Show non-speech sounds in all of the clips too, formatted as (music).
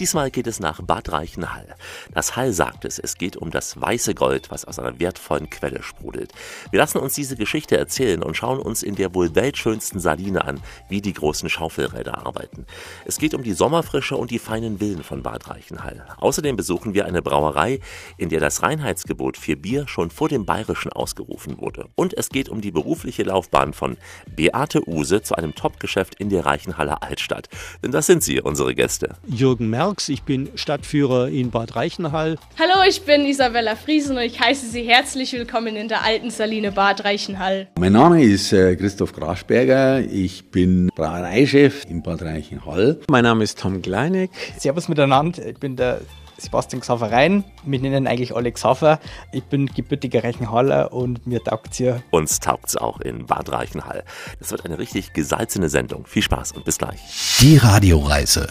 Diesmal geht es nach Bad Reichenhall. Das Hall sagt es, es geht um das weiße Gold, was aus einer wertvollen Quelle sprudelt. Wir lassen uns diese Geschichte erzählen und schauen uns in der wohl weltschönsten Saline an, wie die großen Schaufelräder arbeiten. Es geht um die Sommerfrische und die feinen Villen von Bad Reichenhall. Außerdem besuchen wir eine Brauerei, in der das Reinheitsgebot für Bier schon vor dem Bayerischen ausgerufen wurde. Und es geht um die berufliche Laufbahn von Beate Use zu einem Topgeschäft in der Reichenhaller Altstadt. Denn das sind sie, unsere Gäste. Jürgen Merz Marx, ich bin Stadtführer in Bad Reichenhall. Hallo, ich bin Isabella Friesen und ich heiße Sie herzlich willkommen in der alten Saline Bad Reichenhall. Mein Name ist äh, Christoph Grasberger, ich bin Brauereichef in Bad Reichenhall. Mein Name ist Tom Kleineck. Servus miteinander, ich bin der Sebastian Xaver Rhein. Wir nennen eigentlich alle Xaver. Ich bin gebürtiger Reichenhaller und mir taugt es hier. Uns taugt es auch in Bad Reichenhall. Das wird eine richtig gesalzene Sendung. Viel Spaß und bis gleich. Die Radioreise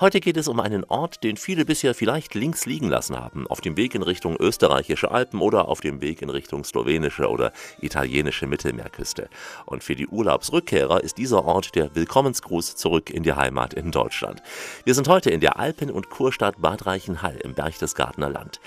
Heute geht es um einen Ort, den viele bisher vielleicht links liegen lassen haben, auf dem Weg in Richtung österreichische Alpen oder auf dem Weg in Richtung slowenische oder italienische Mittelmeerküste. Und für die Urlaubsrückkehrer ist dieser Ort der Willkommensgruß zurück in die Heimat in Deutschland. Wir sind heute in der Alpen- und Kurstadt Bad Reichenhall im Berchtesgadener Land.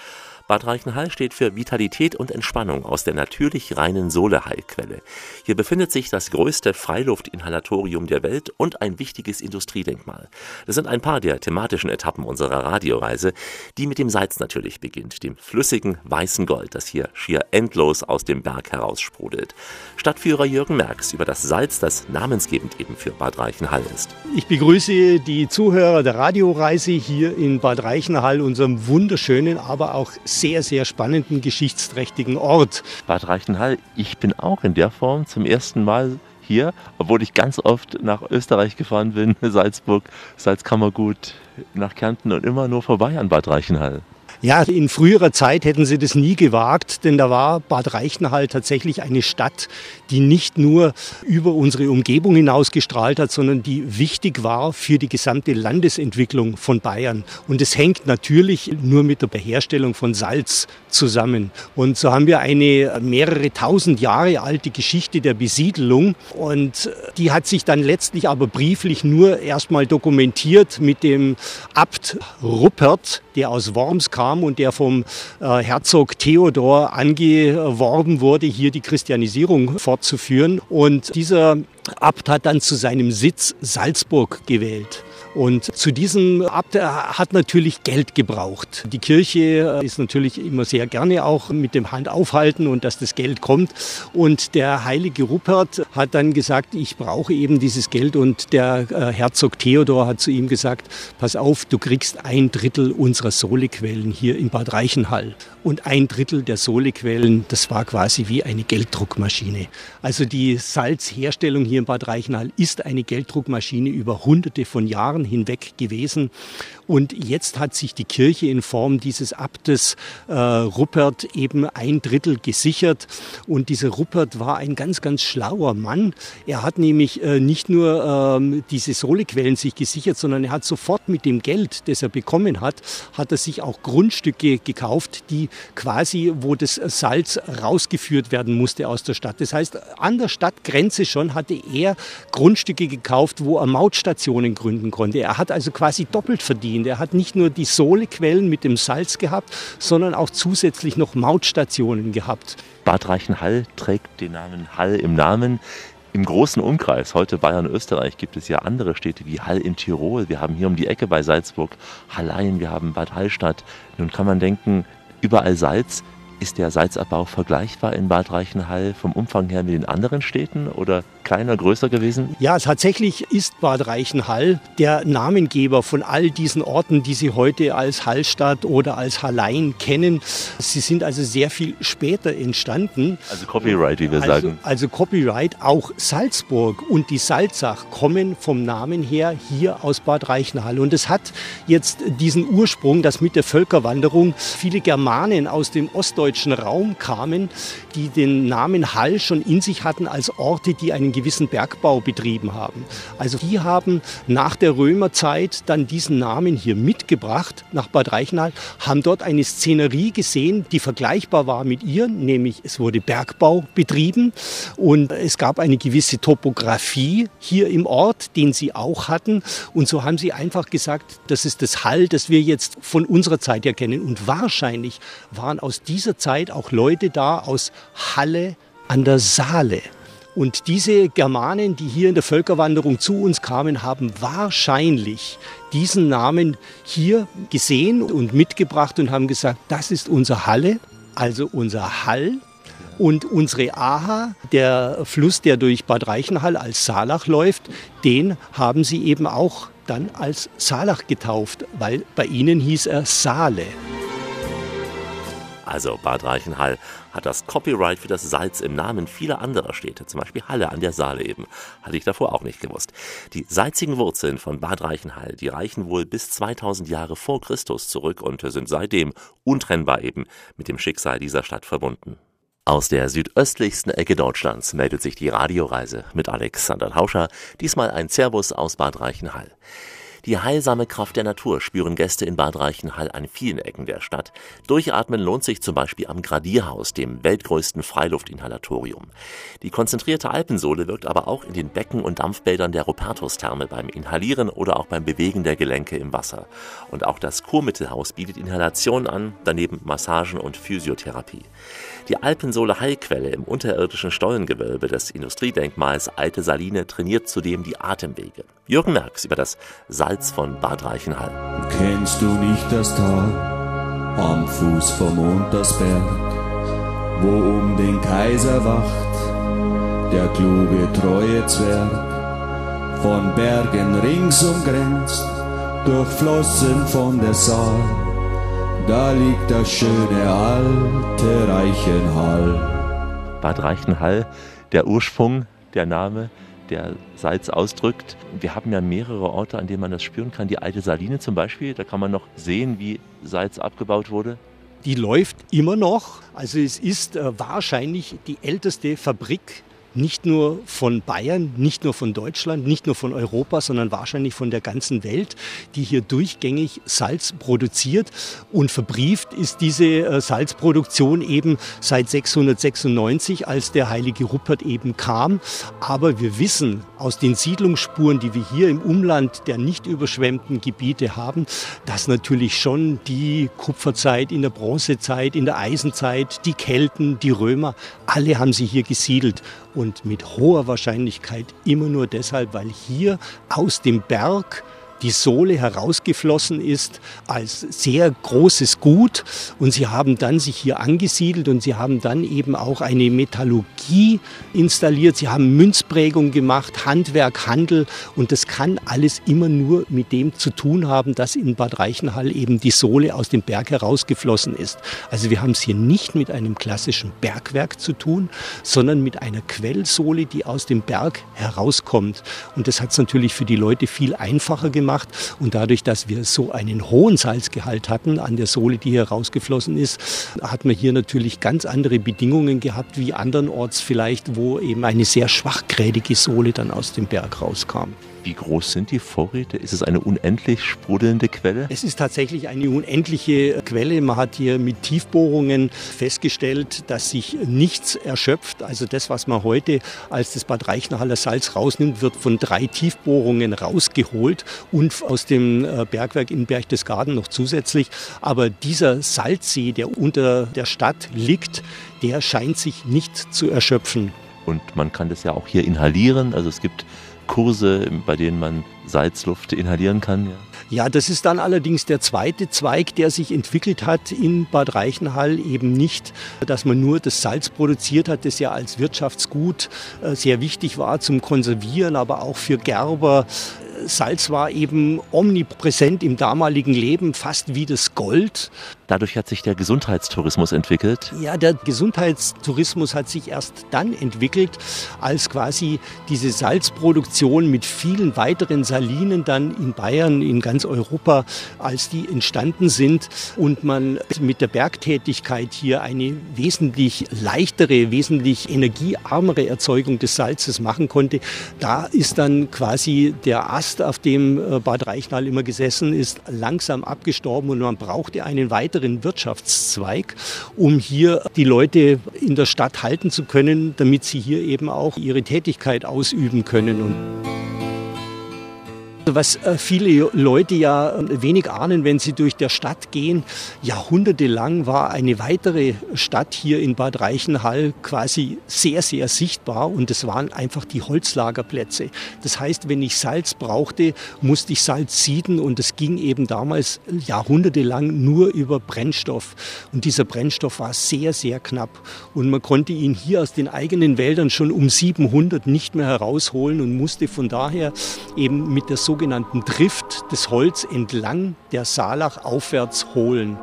Bad Reichenhall steht für Vitalität und Entspannung aus der natürlich reinen Soleheilquelle. Hier befindet sich das größte Freiluftinhalatorium der Welt und ein wichtiges Industriedenkmal. Das sind ein paar der thematischen Etappen unserer Radioreise, die mit dem Salz natürlich beginnt, dem flüssigen weißen Gold, das hier schier endlos aus dem Berg heraussprudelt. Stadtführer Jürgen Merks über das Salz, das namensgebend eben für Bad Reichenhall ist. Ich begrüße die Zuhörer der Radioreise hier in Bad Reichenhall, unserem wunderschönen, aber auch sehr, sehr spannenden, geschichtsträchtigen Ort. Bad Reichenhall, ich bin auch in der Form zum ersten Mal hier, obwohl ich ganz oft nach Österreich gefahren bin, (laughs) Salzburg, Salzkammergut, nach Kärnten und immer nur vorbei an Bad Reichenhall. Ja, in früherer Zeit hätten sie das nie gewagt, denn da war Bad Reichenhall tatsächlich eine Stadt, die nicht nur über unsere Umgebung hinaus gestrahlt hat, sondern die wichtig war für die gesamte Landesentwicklung von Bayern. Und es hängt natürlich nur mit der Beherstellung von Salz zusammen. Und so haben wir eine mehrere tausend Jahre alte Geschichte der Besiedelung und die hat sich dann letztlich aber brieflich nur erstmal dokumentiert mit dem Abt Ruppert, der aus Worms kam und der vom äh, Herzog Theodor angeworben wurde, hier die Christianisierung fortzuführen. Und dieser Abt hat dann zu seinem Sitz Salzburg gewählt. Und zu diesem Abt hat natürlich Geld gebraucht. Die Kirche ist natürlich immer sehr gerne auch mit dem Hand aufhalten und dass das Geld kommt. Und der heilige Rupert hat dann gesagt, ich brauche eben dieses Geld. Und der äh, Herzog Theodor hat zu ihm gesagt, pass auf, du kriegst ein Drittel unserer Sohlequellen hier in Bad Reichenhall. Und ein Drittel der Sohlequellen, das war quasi wie eine Gelddruckmaschine. Also die Salzherstellung hier in Bad Reichenhall ist eine Gelddruckmaschine über hunderte von Jahren Jahren hinweg gewesen. Und jetzt hat sich die Kirche in Form dieses Abtes äh, Ruppert eben ein Drittel gesichert. Und dieser Ruppert war ein ganz, ganz schlauer Mann. Er hat nämlich äh, nicht nur ähm, diese Sohlequellen sich gesichert, sondern er hat sofort mit dem Geld, das er bekommen hat, hat er sich auch Grundstücke gekauft, die quasi, wo das Salz rausgeführt werden musste aus der Stadt. Das heißt, an der Stadtgrenze schon hatte er Grundstücke gekauft, wo er Mautstationen gründen konnte. Er hat also quasi doppelt verdient. Er hat nicht nur die Sohlequellen mit dem Salz gehabt, sondern auch zusätzlich noch Mautstationen gehabt. Bad Reichenhall trägt den Namen Hall im Namen. Im großen Umkreis, heute Bayern, Österreich, gibt es ja andere Städte wie Hall in Tirol. Wir haben hier um die Ecke bei Salzburg Hallein, wir haben Bad Hallstatt. Nun kann man denken, überall Salz. Ist der Salzabbau vergleichbar in Bad Reichenhall vom Umfang her mit den anderen Städten oder kleiner, größer gewesen? Ja, tatsächlich ist Bad Reichenhall der Namengeber von all diesen Orten, die Sie heute als Hallstatt oder als Hallein kennen. Sie sind also sehr viel später entstanden. Also Copyright, wie wir also, sagen. Also Copyright, auch Salzburg und die Salzach kommen vom Namen her hier aus Bad Reichenhall. Und es hat jetzt diesen Ursprung, dass mit der Völkerwanderung viele Germanen aus dem Osten norddeutschen Raum kamen, die den Namen Hall schon in sich hatten als Orte, die einen gewissen Bergbau betrieben haben. Also die haben nach der Römerzeit dann diesen Namen hier mitgebracht nach Bad Reichenhall, haben dort eine Szenerie gesehen, die vergleichbar war mit ihr, nämlich es wurde Bergbau betrieben und es gab eine gewisse Topografie hier im Ort, den sie auch hatten. Und so haben sie einfach gesagt, das ist das Hall, das wir jetzt von unserer Zeit her kennen. Und wahrscheinlich waren aus dieser Zeit auch Leute da aus Halle an der Saale. Und diese Germanen, die hier in der Völkerwanderung zu uns kamen, haben wahrscheinlich diesen Namen hier gesehen und mitgebracht und haben gesagt, das ist unser Halle, also unser Hall. Und unsere Aha, der Fluss, der durch Bad Reichenhall als Saalach läuft, den haben sie eben auch dann als Saalach getauft, weil bei ihnen hieß er Saale. Also Bad Reichenhall hat das Copyright für das Salz im Namen vieler anderer Städte, zum Beispiel Halle an der Saale eben. Hatte ich davor auch nicht gewusst. Die salzigen Wurzeln von Bad Reichenhall, die reichen wohl bis 2000 Jahre vor Christus zurück und sind seitdem untrennbar eben mit dem Schicksal dieser Stadt verbunden. Aus der südöstlichsten Ecke Deutschlands meldet sich die Radioreise mit Alexander Tauscher, diesmal ein Servus aus Bad Reichenhall. Die heilsame Kraft der Natur spüren Gäste in Bad Reichenhall an vielen Ecken der Stadt. Durchatmen lohnt sich zum Beispiel am Gradierhaus, dem weltgrößten Freiluftinhalatorium. Die konzentrierte Alpensohle wirkt aber auch in den Becken und Dampfbädern der Rupertus-Therme beim Inhalieren oder auch beim Bewegen der Gelenke im Wasser. Und auch das Kurmittelhaus bietet Inhalation an, daneben Massagen und Physiotherapie. Die Alpensohle Heilquelle im unterirdischen Stollengewölbe des Industriedenkmals Alte Saline trainiert zudem die Atemwege. Jürgen Merks über das Salz von Bad Reichenhall. Kennst du nicht das Tal am Fuß vom Untersberg, wo um den Kaiser wacht der kluge treue Zwerg, von Bergen rings umgrenzt, durchflossen von der Saal da liegt das schöne alte Reichenhall. Bad Reichenhall, der Ursprung, der Name, der Salz ausdrückt. Wir haben ja mehrere Orte, an denen man das spüren kann. Die alte Saline zum Beispiel, da kann man noch sehen, wie Salz abgebaut wurde. Die läuft immer noch. Also es ist äh, wahrscheinlich die älteste Fabrik nicht nur von Bayern, nicht nur von Deutschland, nicht nur von Europa, sondern wahrscheinlich von der ganzen Welt, die hier durchgängig Salz produziert. Und verbrieft ist diese äh, Salzproduktion eben seit 696, als der heilige Rupert eben kam. Aber wir wissen aus den Siedlungsspuren, die wir hier im Umland der nicht überschwemmten Gebiete haben, dass natürlich schon die Kupferzeit, in der Bronzezeit, in der Eisenzeit, die Kelten, die Römer, alle haben sie hier gesiedelt und mit hoher Wahrscheinlichkeit immer nur deshalb, weil hier aus dem Berg die Sohle herausgeflossen ist als sehr großes Gut. Und sie haben dann sich hier angesiedelt und sie haben dann eben auch eine Metallurgie installiert. Sie haben Münzprägung gemacht, Handwerk, Handel. Und das kann alles immer nur mit dem zu tun haben, dass in Bad Reichenhall eben die Sohle aus dem Berg herausgeflossen ist. Also wir haben es hier nicht mit einem klassischen Bergwerk zu tun, sondern mit einer Quellsohle, die aus dem Berg herauskommt. Und das hat es natürlich für die Leute viel einfacher gemacht gemacht. Und dadurch, dass wir so einen hohen Salzgehalt hatten an der Sohle, die hier rausgeflossen ist, hat man hier natürlich ganz andere Bedingungen gehabt wie andernorts vielleicht, wo eben eine sehr schwachgrädige Sohle dann aus dem Berg rauskam. Wie groß sind die Vorräte? Ist es eine unendlich sprudelnde Quelle? Es ist tatsächlich eine unendliche Quelle. Man hat hier mit Tiefbohrungen festgestellt, dass sich nichts erschöpft. Also das, was man heute als das Bad Reichenhaller Salz rausnimmt, wird von drei Tiefbohrungen rausgeholt und aus dem äh, Bergwerk in Berchtesgaden noch zusätzlich. Aber dieser Salzsee, der unter der Stadt liegt, der scheint sich nicht zu erschöpfen. Und man kann das ja auch hier inhalieren. Also es gibt Kurse, bei denen man Salzluft inhalieren kann. Ja. Ja, das ist dann allerdings der zweite Zweig, der sich entwickelt hat in Bad Reichenhall. Eben nicht, dass man nur das Salz produziert hat, das ja als Wirtschaftsgut äh, sehr wichtig war zum Konservieren, aber auch für Gerber. Salz war eben omnipräsent im damaligen Leben, fast wie das Gold. Dadurch hat sich der Gesundheitstourismus entwickelt. Ja, der Gesundheitstourismus hat sich erst dann entwickelt, als quasi diese Salzproduktion mit vielen weiteren Salinen dann in Bayern, in ganz Europa, als die entstanden sind und man mit der Bergtätigkeit hier eine wesentlich leichtere, wesentlich energiearmere Erzeugung des Salzes machen konnte. Da ist dann quasi der Ast, auf dem äh, Bad Reichenhall immer gesessen ist, langsam abgestorben und man brauchte einen weiteren Wirtschaftszweig, um hier die Leute in der Stadt halten zu können, damit sie hier eben auch ihre Tätigkeit ausüben können. Und was äh, viele Leute ja äh, wenig ahnen, wenn sie durch der Stadt gehen, jahrhundertelang war eine weitere Stadt hier in Bad Reichenhall quasi sehr, sehr sichtbar und es waren einfach die Holzlagerplätze. Das heißt, wenn ich Salz brauchte, musste ich Salz sieden und es ging eben damals jahrhundertelang nur über Brennstoff. Und dieser Brennstoff war sehr, sehr knapp und man konnte ihn hier aus den eigenen Wäldern schon um 700 nicht mehr herausholen und musste von daher eben mit der so sogenannten Drift des Holz entlang der Saalach aufwärts holen.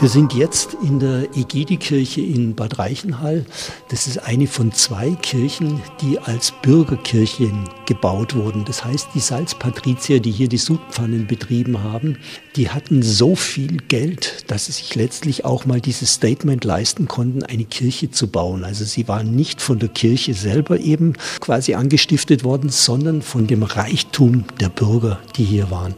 Wir sind jetzt in der Egidi-Kirche in Bad Reichenhall. Das ist eine von zwei Kirchen, die als Bürgerkirchen gebaut wurden. Das heißt, die Salzpatrizier, die hier die Sudpfannen betrieben haben, die hatten so viel Geld, dass sie sich letztlich auch mal dieses Statement leisten konnten, eine Kirche zu bauen. Also sie waren nicht von der Kirche selber eben quasi angestiftet worden, sondern von dem Reichtum der Bürger, die hier waren.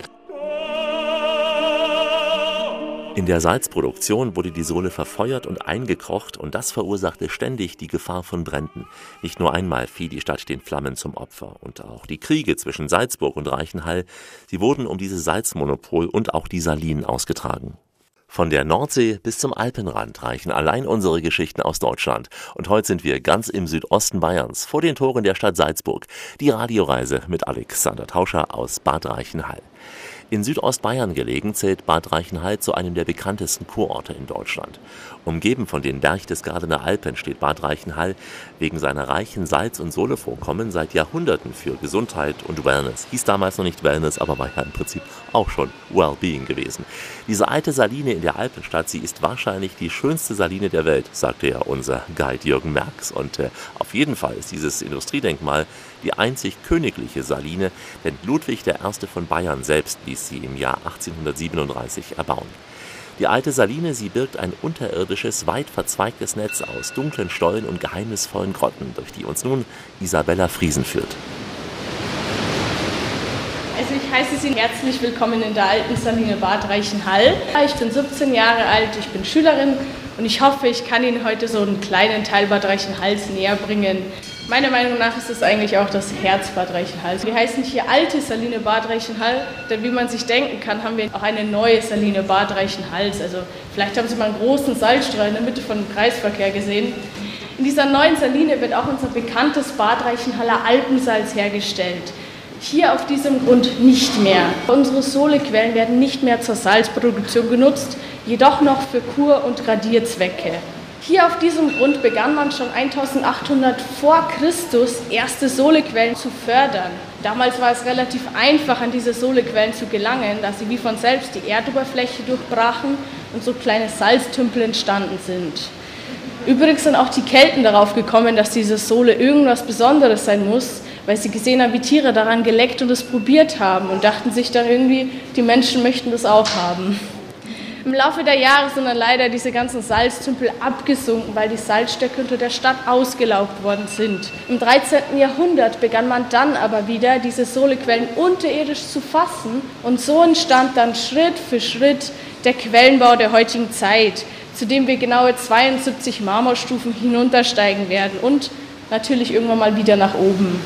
In der Salzproduktion wurde die Sohle verfeuert und eingekocht und das verursachte ständig die Gefahr von Bränden. Nicht nur einmal fiel die Stadt den Flammen zum Opfer und auch die Kriege zwischen Salzburg und Reichenhall, sie wurden um dieses Salzmonopol und auch die Salinen ausgetragen. Von der Nordsee bis zum Alpenrand reichen allein unsere Geschichten aus Deutschland. Und heute sind wir ganz im Südosten Bayerns, vor den Toren der Stadt Salzburg. Die Radioreise mit Alexander Tauscher aus Bad Reichenhall. In Südostbayern gelegen zählt Bad Reichenhall zu einem der bekanntesten Kurorte in Deutschland. Umgeben von den Berchtesgadener Alpen steht Bad Reichenhall wegen seiner reichen Salz- und Sohlevorkommen seit Jahrhunderten für Gesundheit und Wellness. Hieß damals noch nicht Wellness, aber war ja im Prinzip auch schon Wellbeing gewesen. Diese alte Saline in der Alpenstadt, sie ist wahrscheinlich die schönste Saline der Welt, sagte ja unser Guide Jürgen Merks. Und äh, auf jeden Fall ist dieses Industriedenkmal die einzig königliche Saline, denn Ludwig I. von Bayern selbst ließ sie im Jahr 1837 erbauen. Die alte Saline, sie birgt ein unterirdisches, weit verzweigtes Netz aus dunklen Stollen und geheimnisvollen Grotten, durch die uns nun Isabella Friesen führt. Also ich heiße Sie herzlich willkommen in der alten Saline Bad Reichenhall. Ich bin 17 Jahre alt, ich bin Schülerin und ich hoffe, ich kann Ihnen heute so einen kleinen Teil Bad Reichenhalls näher bringen. Meiner Meinung nach ist es eigentlich auch das Herz Bad Reichenhall. Wir heißen hier alte Saline Bad Reichenhall, denn wie man sich denken kann, haben wir auch eine neue Saline Bad Reichenhals. Also vielleicht haben Sie mal einen großen Salzstrahl in der Mitte von dem Kreisverkehr gesehen. In dieser neuen Saline wird auch unser bekanntes Bad Reichenhaller Alpensalz hergestellt. Hier auf diesem Grund nicht mehr. Unsere Sohlequellen werden nicht mehr zur Salzproduktion genutzt, jedoch noch für Kur- und Radierzwecke. Hier auf diesem Grund begann man schon 1800 vor Christus erste Sohlequellen zu fördern. Damals war es relativ einfach, an diese Sohlequellen zu gelangen, da sie wie von selbst die Erdoberfläche durchbrachen und so kleine Salztümpel entstanden sind. Übrigens sind auch die Kelten darauf gekommen, dass diese Sohle irgendwas Besonderes sein muss, weil sie gesehen haben, wie Tiere daran geleckt und es probiert haben und dachten sich dann irgendwie, die Menschen möchten das auch haben. Im Laufe der Jahre sind dann leider diese ganzen Salztümpel abgesunken, weil die Salzstöcke unter der Stadt ausgelaugt worden sind. Im 13. Jahrhundert begann man dann aber wieder, diese Sohlequellen unterirdisch zu fassen und so entstand dann Schritt für Schritt der Quellenbau der heutigen Zeit, zu dem wir genaue 72 Marmorstufen hinuntersteigen werden und natürlich irgendwann mal wieder nach oben.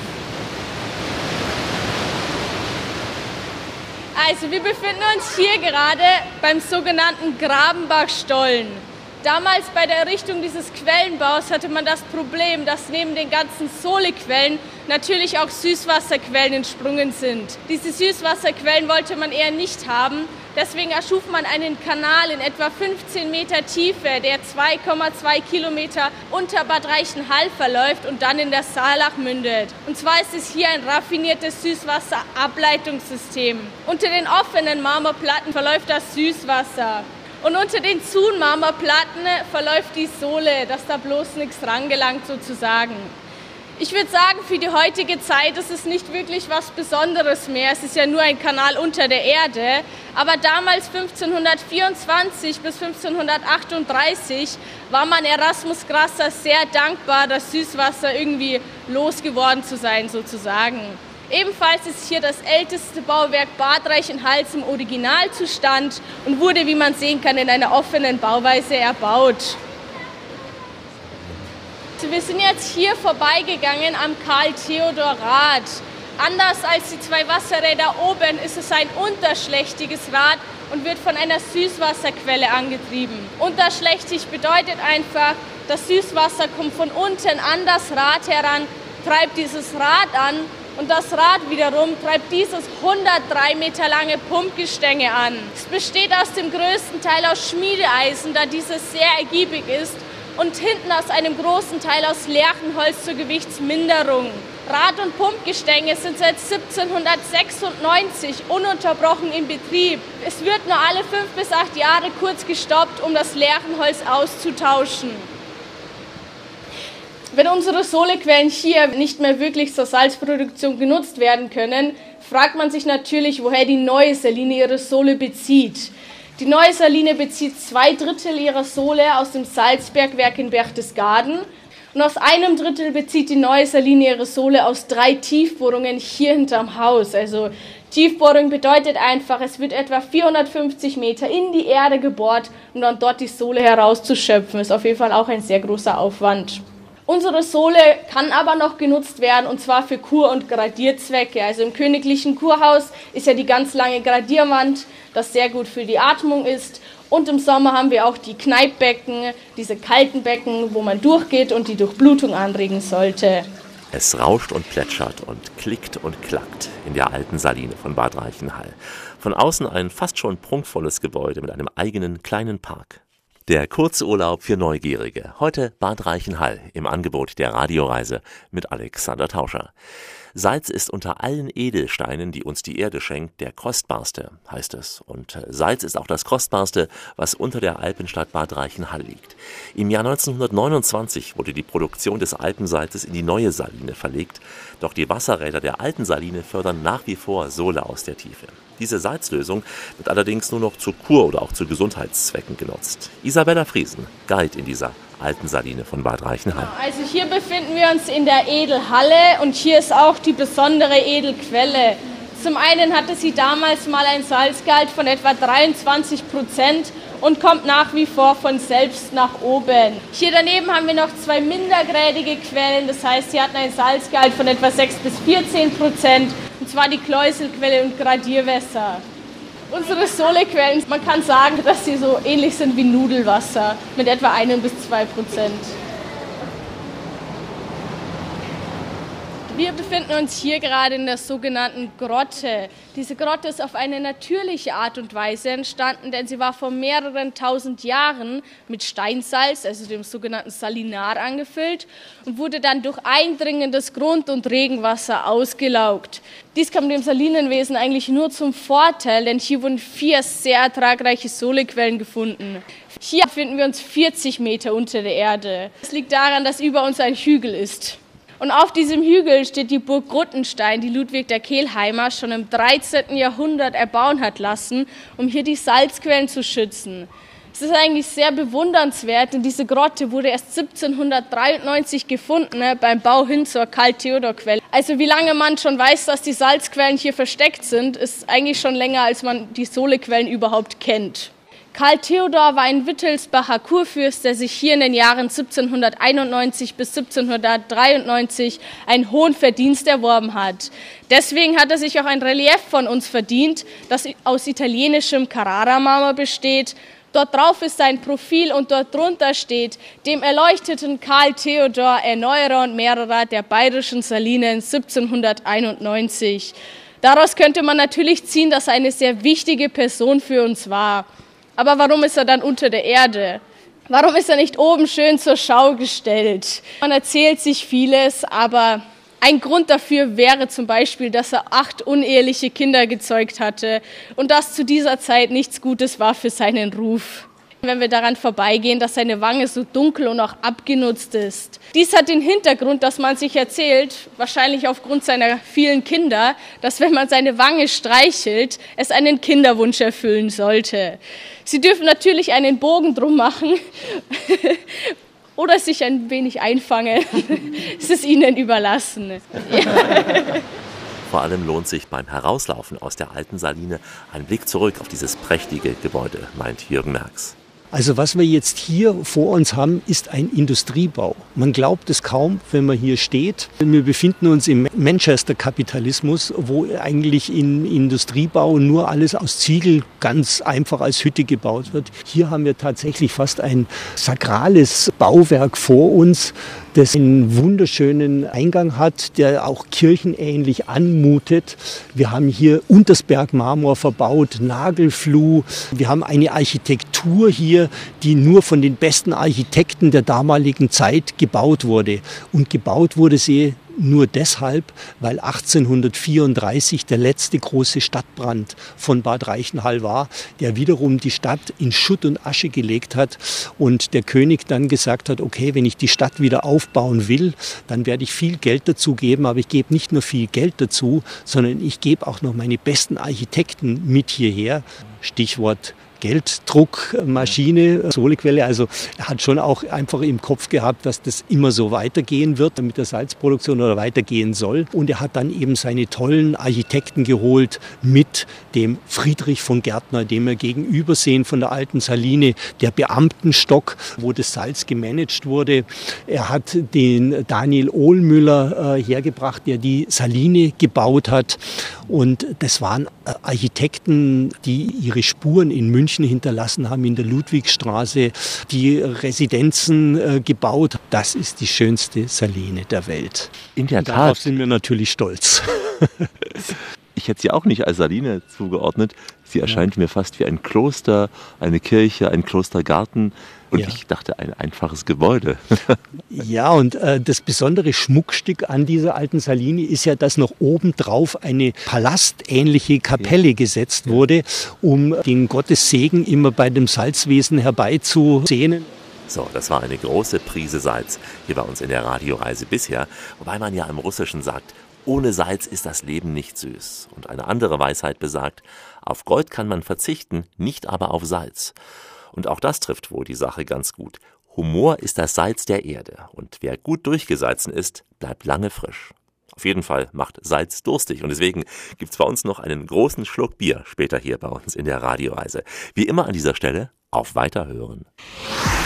Also wir befinden uns hier gerade beim sogenannten Grabenbachstollen. Damals bei der Errichtung dieses Quellenbaus hatte man das Problem, dass neben den ganzen Sohlequellen natürlich auch Süßwasserquellen entsprungen sind. Diese Süßwasserquellen wollte man eher nicht haben, Deswegen erschuf man einen Kanal in etwa 15 Meter Tiefe, der 2,2 Kilometer unter Bad Reichenhall verläuft und dann in der Saalach mündet. Und zwar ist es hier ein raffiniertes Süßwasserableitungssystem. Unter den offenen Marmorplatten verläuft das Süßwasser. Und unter den zuen Marmorplatten verläuft die Sohle, dass da bloß nichts rangelangt sozusagen. Ich würde sagen, für die heutige Zeit ist es nicht wirklich was Besonderes mehr. Es ist ja nur ein Kanal unter der Erde. Aber damals 1524 bis 1538 war man Erasmus Grasser sehr dankbar, das Süßwasser irgendwie losgeworden zu sein sozusagen. Ebenfalls ist hier das älteste Bauwerk Bad Reichenhall im Originalzustand und wurde, wie man sehen kann, in einer offenen Bauweise erbaut. Wir sind jetzt hier vorbeigegangen am Karl-Theodor-Rad. Anders als die zwei Wasserräder oben ist es ein unterschlächtiges Rad und wird von einer Süßwasserquelle angetrieben. Unterschlächtig bedeutet einfach, das Süßwasser kommt von unten an das Rad heran, treibt dieses Rad an und das Rad wiederum treibt dieses 103 Meter lange Pumpgestänge an. Es besteht aus dem größten Teil aus Schmiedeeisen, da dieses sehr ergiebig ist und hinten aus einem großen Teil aus Lärchenholz zur Gewichtsminderung. Rad- und Pumpgestänge sind seit 1796 ununterbrochen in Betrieb. Es wird nur alle fünf bis acht Jahre kurz gestoppt, um das Lärchenholz auszutauschen. Wenn unsere Sohlequellen hier nicht mehr wirklich zur Salzproduktion genutzt werden können, fragt man sich natürlich, woher die neue Saline ihre Sohle bezieht. Die neue Saline bezieht zwei Drittel ihrer Sohle aus dem Salzbergwerk in Berchtesgaden und aus einem Drittel bezieht die neue Saline ihre Sohle aus drei Tiefbohrungen hier hinterm Haus. Also Tiefbohrung bedeutet einfach, es wird etwa 450 Meter in die Erde gebohrt, um dann dort die Sohle herauszuschöpfen. Ist auf jeden Fall auch ein sehr großer Aufwand. Unsere Sohle kann aber noch genutzt werden und zwar für Kur- und Gradierzwecke. Also im königlichen Kurhaus ist ja die ganz lange Gradierwand, das sehr gut für die Atmung ist. Und im Sommer haben wir auch die Kneippbecken, diese kalten Becken, wo man durchgeht und die Durchblutung anregen sollte. Es rauscht und plätschert und klickt und klackt in der alten Saline von Bad Reichenhall. Von außen ein fast schon prunkvolles Gebäude mit einem eigenen kleinen Park. Der Kurzurlaub für Neugierige. Heute Bad Reichenhall im Angebot der Radioreise mit Alexander Tauscher. Salz ist unter allen Edelsteinen, die uns die Erde schenkt, der kostbarste, heißt es. Und äh, Salz ist auch das kostbarste, was unter der Alpenstadt Bad Reichenhall liegt. Im Jahr 1929 wurde die Produktion des Alpensalzes in die neue Saline verlegt, doch die Wasserräder der alten Saline fördern nach wie vor Sohle aus der Tiefe. Diese Salzlösung wird allerdings nur noch zur Kur oder auch zu Gesundheitszwecken genutzt. Isabella Friesen, Guide in dieser alten Saline von Bad Reichenhall. Also hier befinden wir uns in der Edelhalle und hier ist auch die besondere Edelquelle. Zum einen hatte sie damals mal ein Salzgehalt von etwa 23 Prozent und kommt nach wie vor von selbst nach oben. Hier daneben haben wir noch zwei mindergradige Quellen, das heißt, sie hatten ein Salzgehalt von etwa 6 bis 14 Prozent, und zwar die Kläuselquelle und Gradierwässer. Unsere Solequellen, man kann sagen, dass sie so ähnlich sind wie Nudelwasser mit etwa 1 bis 2 Prozent. Wir befinden uns hier gerade in der sogenannten Grotte. Diese Grotte ist auf eine natürliche Art und Weise entstanden, denn sie war vor mehreren tausend Jahren mit Steinsalz, also dem sogenannten Salinar, angefüllt und wurde dann durch eindringendes Grund- und Regenwasser ausgelaugt. Dies kam dem Salinenwesen eigentlich nur zum Vorteil, denn hier wurden vier sehr ertragreiche Solequellen gefunden. Hier befinden wir uns 40 Meter unter der Erde. Das liegt daran, dass über uns ein Hügel ist. Und auf diesem Hügel steht die Burg Gruttenstein, die Ludwig der Kehlheimer schon im 13. Jahrhundert erbauen hat lassen, um hier die Salzquellen zu schützen. Es ist eigentlich sehr bewundernswert, denn diese Grotte wurde erst 1793 gefunden, ne, beim Bau hin zur Karl-Theodor-Quelle. Also wie lange man schon weiß, dass die Salzquellen hier versteckt sind, ist eigentlich schon länger, als man die Solequellen überhaupt kennt. Karl Theodor war ein Wittelsbacher Kurfürst, der sich hier in den Jahren 1791 bis 1793 einen hohen Verdienst erworben hat. Deswegen hat er sich auch ein Relief von uns verdient, das aus italienischem Carrara-Marmor besteht. Dort drauf ist sein Profil und dort drunter steht, dem erleuchteten Karl Theodor, Erneuerer und Mehrerer der bayerischen Salinen 1791. Daraus könnte man natürlich ziehen, dass er eine sehr wichtige Person für uns war. Aber warum ist er dann unter der Erde? Warum ist er nicht oben schön zur Schau gestellt? Man erzählt sich vieles, aber ein Grund dafür wäre zum Beispiel, dass er acht uneheliche Kinder gezeugt hatte und das zu dieser Zeit nichts Gutes war für seinen Ruf wenn wir daran vorbeigehen, dass seine Wange so dunkel und auch abgenutzt ist. Dies hat den Hintergrund, dass man sich erzählt, wahrscheinlich aufgrund seiner vielen Kinder, dass wenn man seine Wange streichelt, es einen Kinderwunsch erfüllen sollte. Sie dürfen natürlich einen Bogen drum machen (laughs) oder sich ein wenig einfangen. (laughs) es ist ihnen überlassen. Vor allem lohnt sich beim Herauslaufen aus der alten Saline ein Blick zurück auf dieses prächtige Gebäude, meint Jürgen Merks. Also was wir jetzt hier vor uns haben, ist ein Industriebau. Man glaubt es kaum, wenn man hier steht. Wir befinden uns im Manchester-Kapitalismus, wo eigentlich in Industriebau nur alles aus Ziegel ganz einfach als Hütte gebaut wird. Hier haben wir tatsächlich fast ein sakrales Bauwerk vor uns, das einen wunderschönen Eingang hat, der auch kirchenähnlich anmutet. Wir haben hier Untersberg-Marmor verbaut, Nagelfluh. Wir haben eine Architektur hier, die nur von den besten Architekten der damaligen Zeit gebaut wurde. Und gebaut wurde sie nur deshalb, weil 1834 der letzte große Stadtbrand von Bad Reichenhall war, der wiederum die Stadt in Schutt und Asche gelegt hat und der König dann gesagt hat, okay, wenn ich die Stadt wieder aufbauen will, dann werde ich viel Geld dazu geben, aber ich gebe nicht nur viel Geld dazu, sondern ich gebe auch noch meine besten Architekten mit hierher. Stichwort Gelddruckmaschine, Solequelle. Also er hat schon auch einfach im Kopf gehabt, dass das immer so weitergehen wird mit der Salzproduktion oder weitergehen soll. Und er hat dann eben seine tollen Architekten geholt mit dem Friedrich von Gärtner, dem wir gegenüber sehen von der alten Saline, der Beamtenstock, wo das Salz gemanagt wurde. Er hat den Daniel Ohlmüller äh, hergebracht, der die Saline gebaut hat. Und das waren äh, Architekten, die ihre Spuren in München hinterlassen haben, in der Ludwigstraße, die Residenzen äh, gebaut. Das ist die schönste Saline der Welt. In der Tat. Darauf sind wir natürlich stolz. (laughs) ich hätte sie auch nicht als Saline zugeordnet. Sie erscheint ja. mir fast wie ein Kloster, eine Kirche, ein Klostergarten. Und ja. ich dachte, ein einfaches Gebäude. (laughs) ja, und äh, das besondere Schmuckstück an dieser alten Saline ist ja, dass noch obendrauf eine palastähnliche Kapelle ja. gesetzt wurde, um den Gottessegen immer bei dem Salzwesen herbeizusehnen. So, das war eine große Prise Salz hier bei uns in der Radioreise bisher, wobei man ja im Russischen sagt, ohne Salz ist das Leben nicht süß. Und eine andere Weisheit besagt, auf Gold kann man verzichten, nicht aber auf Salz. Und auch das trifft wohl die Sache ganz gut. Humor ist das Salz der Erde, und wer gut durchgesalzen ist, bleibt lange frisch. Auf jeden Fall macht Salz durstig und deswegen gibt's bei uns noch einen großen Schluck Bier später hier bei uns in der Radioreise. Wie immer an dieser Stelle auf Weiterhören.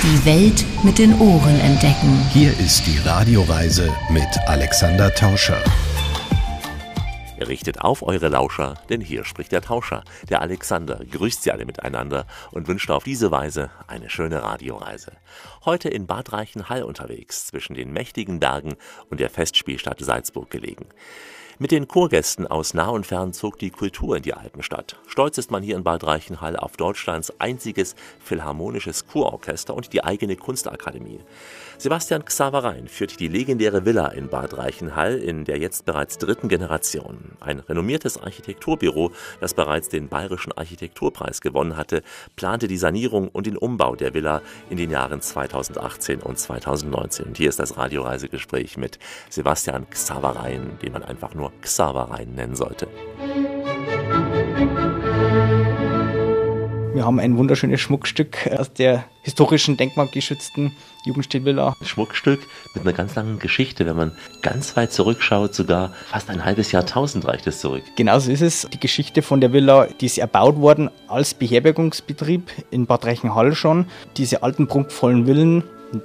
Die Welt mit den Ohren entdecken. Hier ist die Radioreise mit Alexander Tauscher. Richtet auf eure Lauscher, denn hier spricht der Tauscher. Der Alexander grüßt sie alle miteinander und wünscht auf diese Weise eine schöne Radioreise. Heute in Bad Reichenhall unterwegs, zwischen den mächtigen Bergen und der Festspielstadt Salzburg gelegen. Mit den Chorgästen aus nah und fern zog die Kultur in die Alpenstadt. Stolz ist man hier in Bad Reichenhall auf Deutschlands einziges philharmonisches Kurorchester und die eigene Kunstakademie. Sebastian Xaverein führt die legendäre Villa in Bad Reichenhall in der jetzt bereits dritten Generation. Ein renommiertes Architekturbüro, das bereits den Bayerischen Architekturpreis gewonnen hatte, plante die Sanierung und den Umbau der Villa in den Jahren 2018 und 2019. Und hier ist das Radioreisegespräch mit Sebastian Xaverein, den man einfach nur Xaverein nennen sollte. Wir haben ein wunderschönes Schmuckstück aus der historischen denkmalgeschützten Jugendstilvilla. Schmuckstück mit einer ganz langen Geschichte. Wenn man ganz weit zurückschaut, sogar fast ein halbes Jahrtausend reicht es zurück. Genauso ist es. Die Geschichte von der Villa, die ist erbaut worden als Beherbergungsbetrieb in Bad Reichenhall schon. Diese alten prunkvollen Villen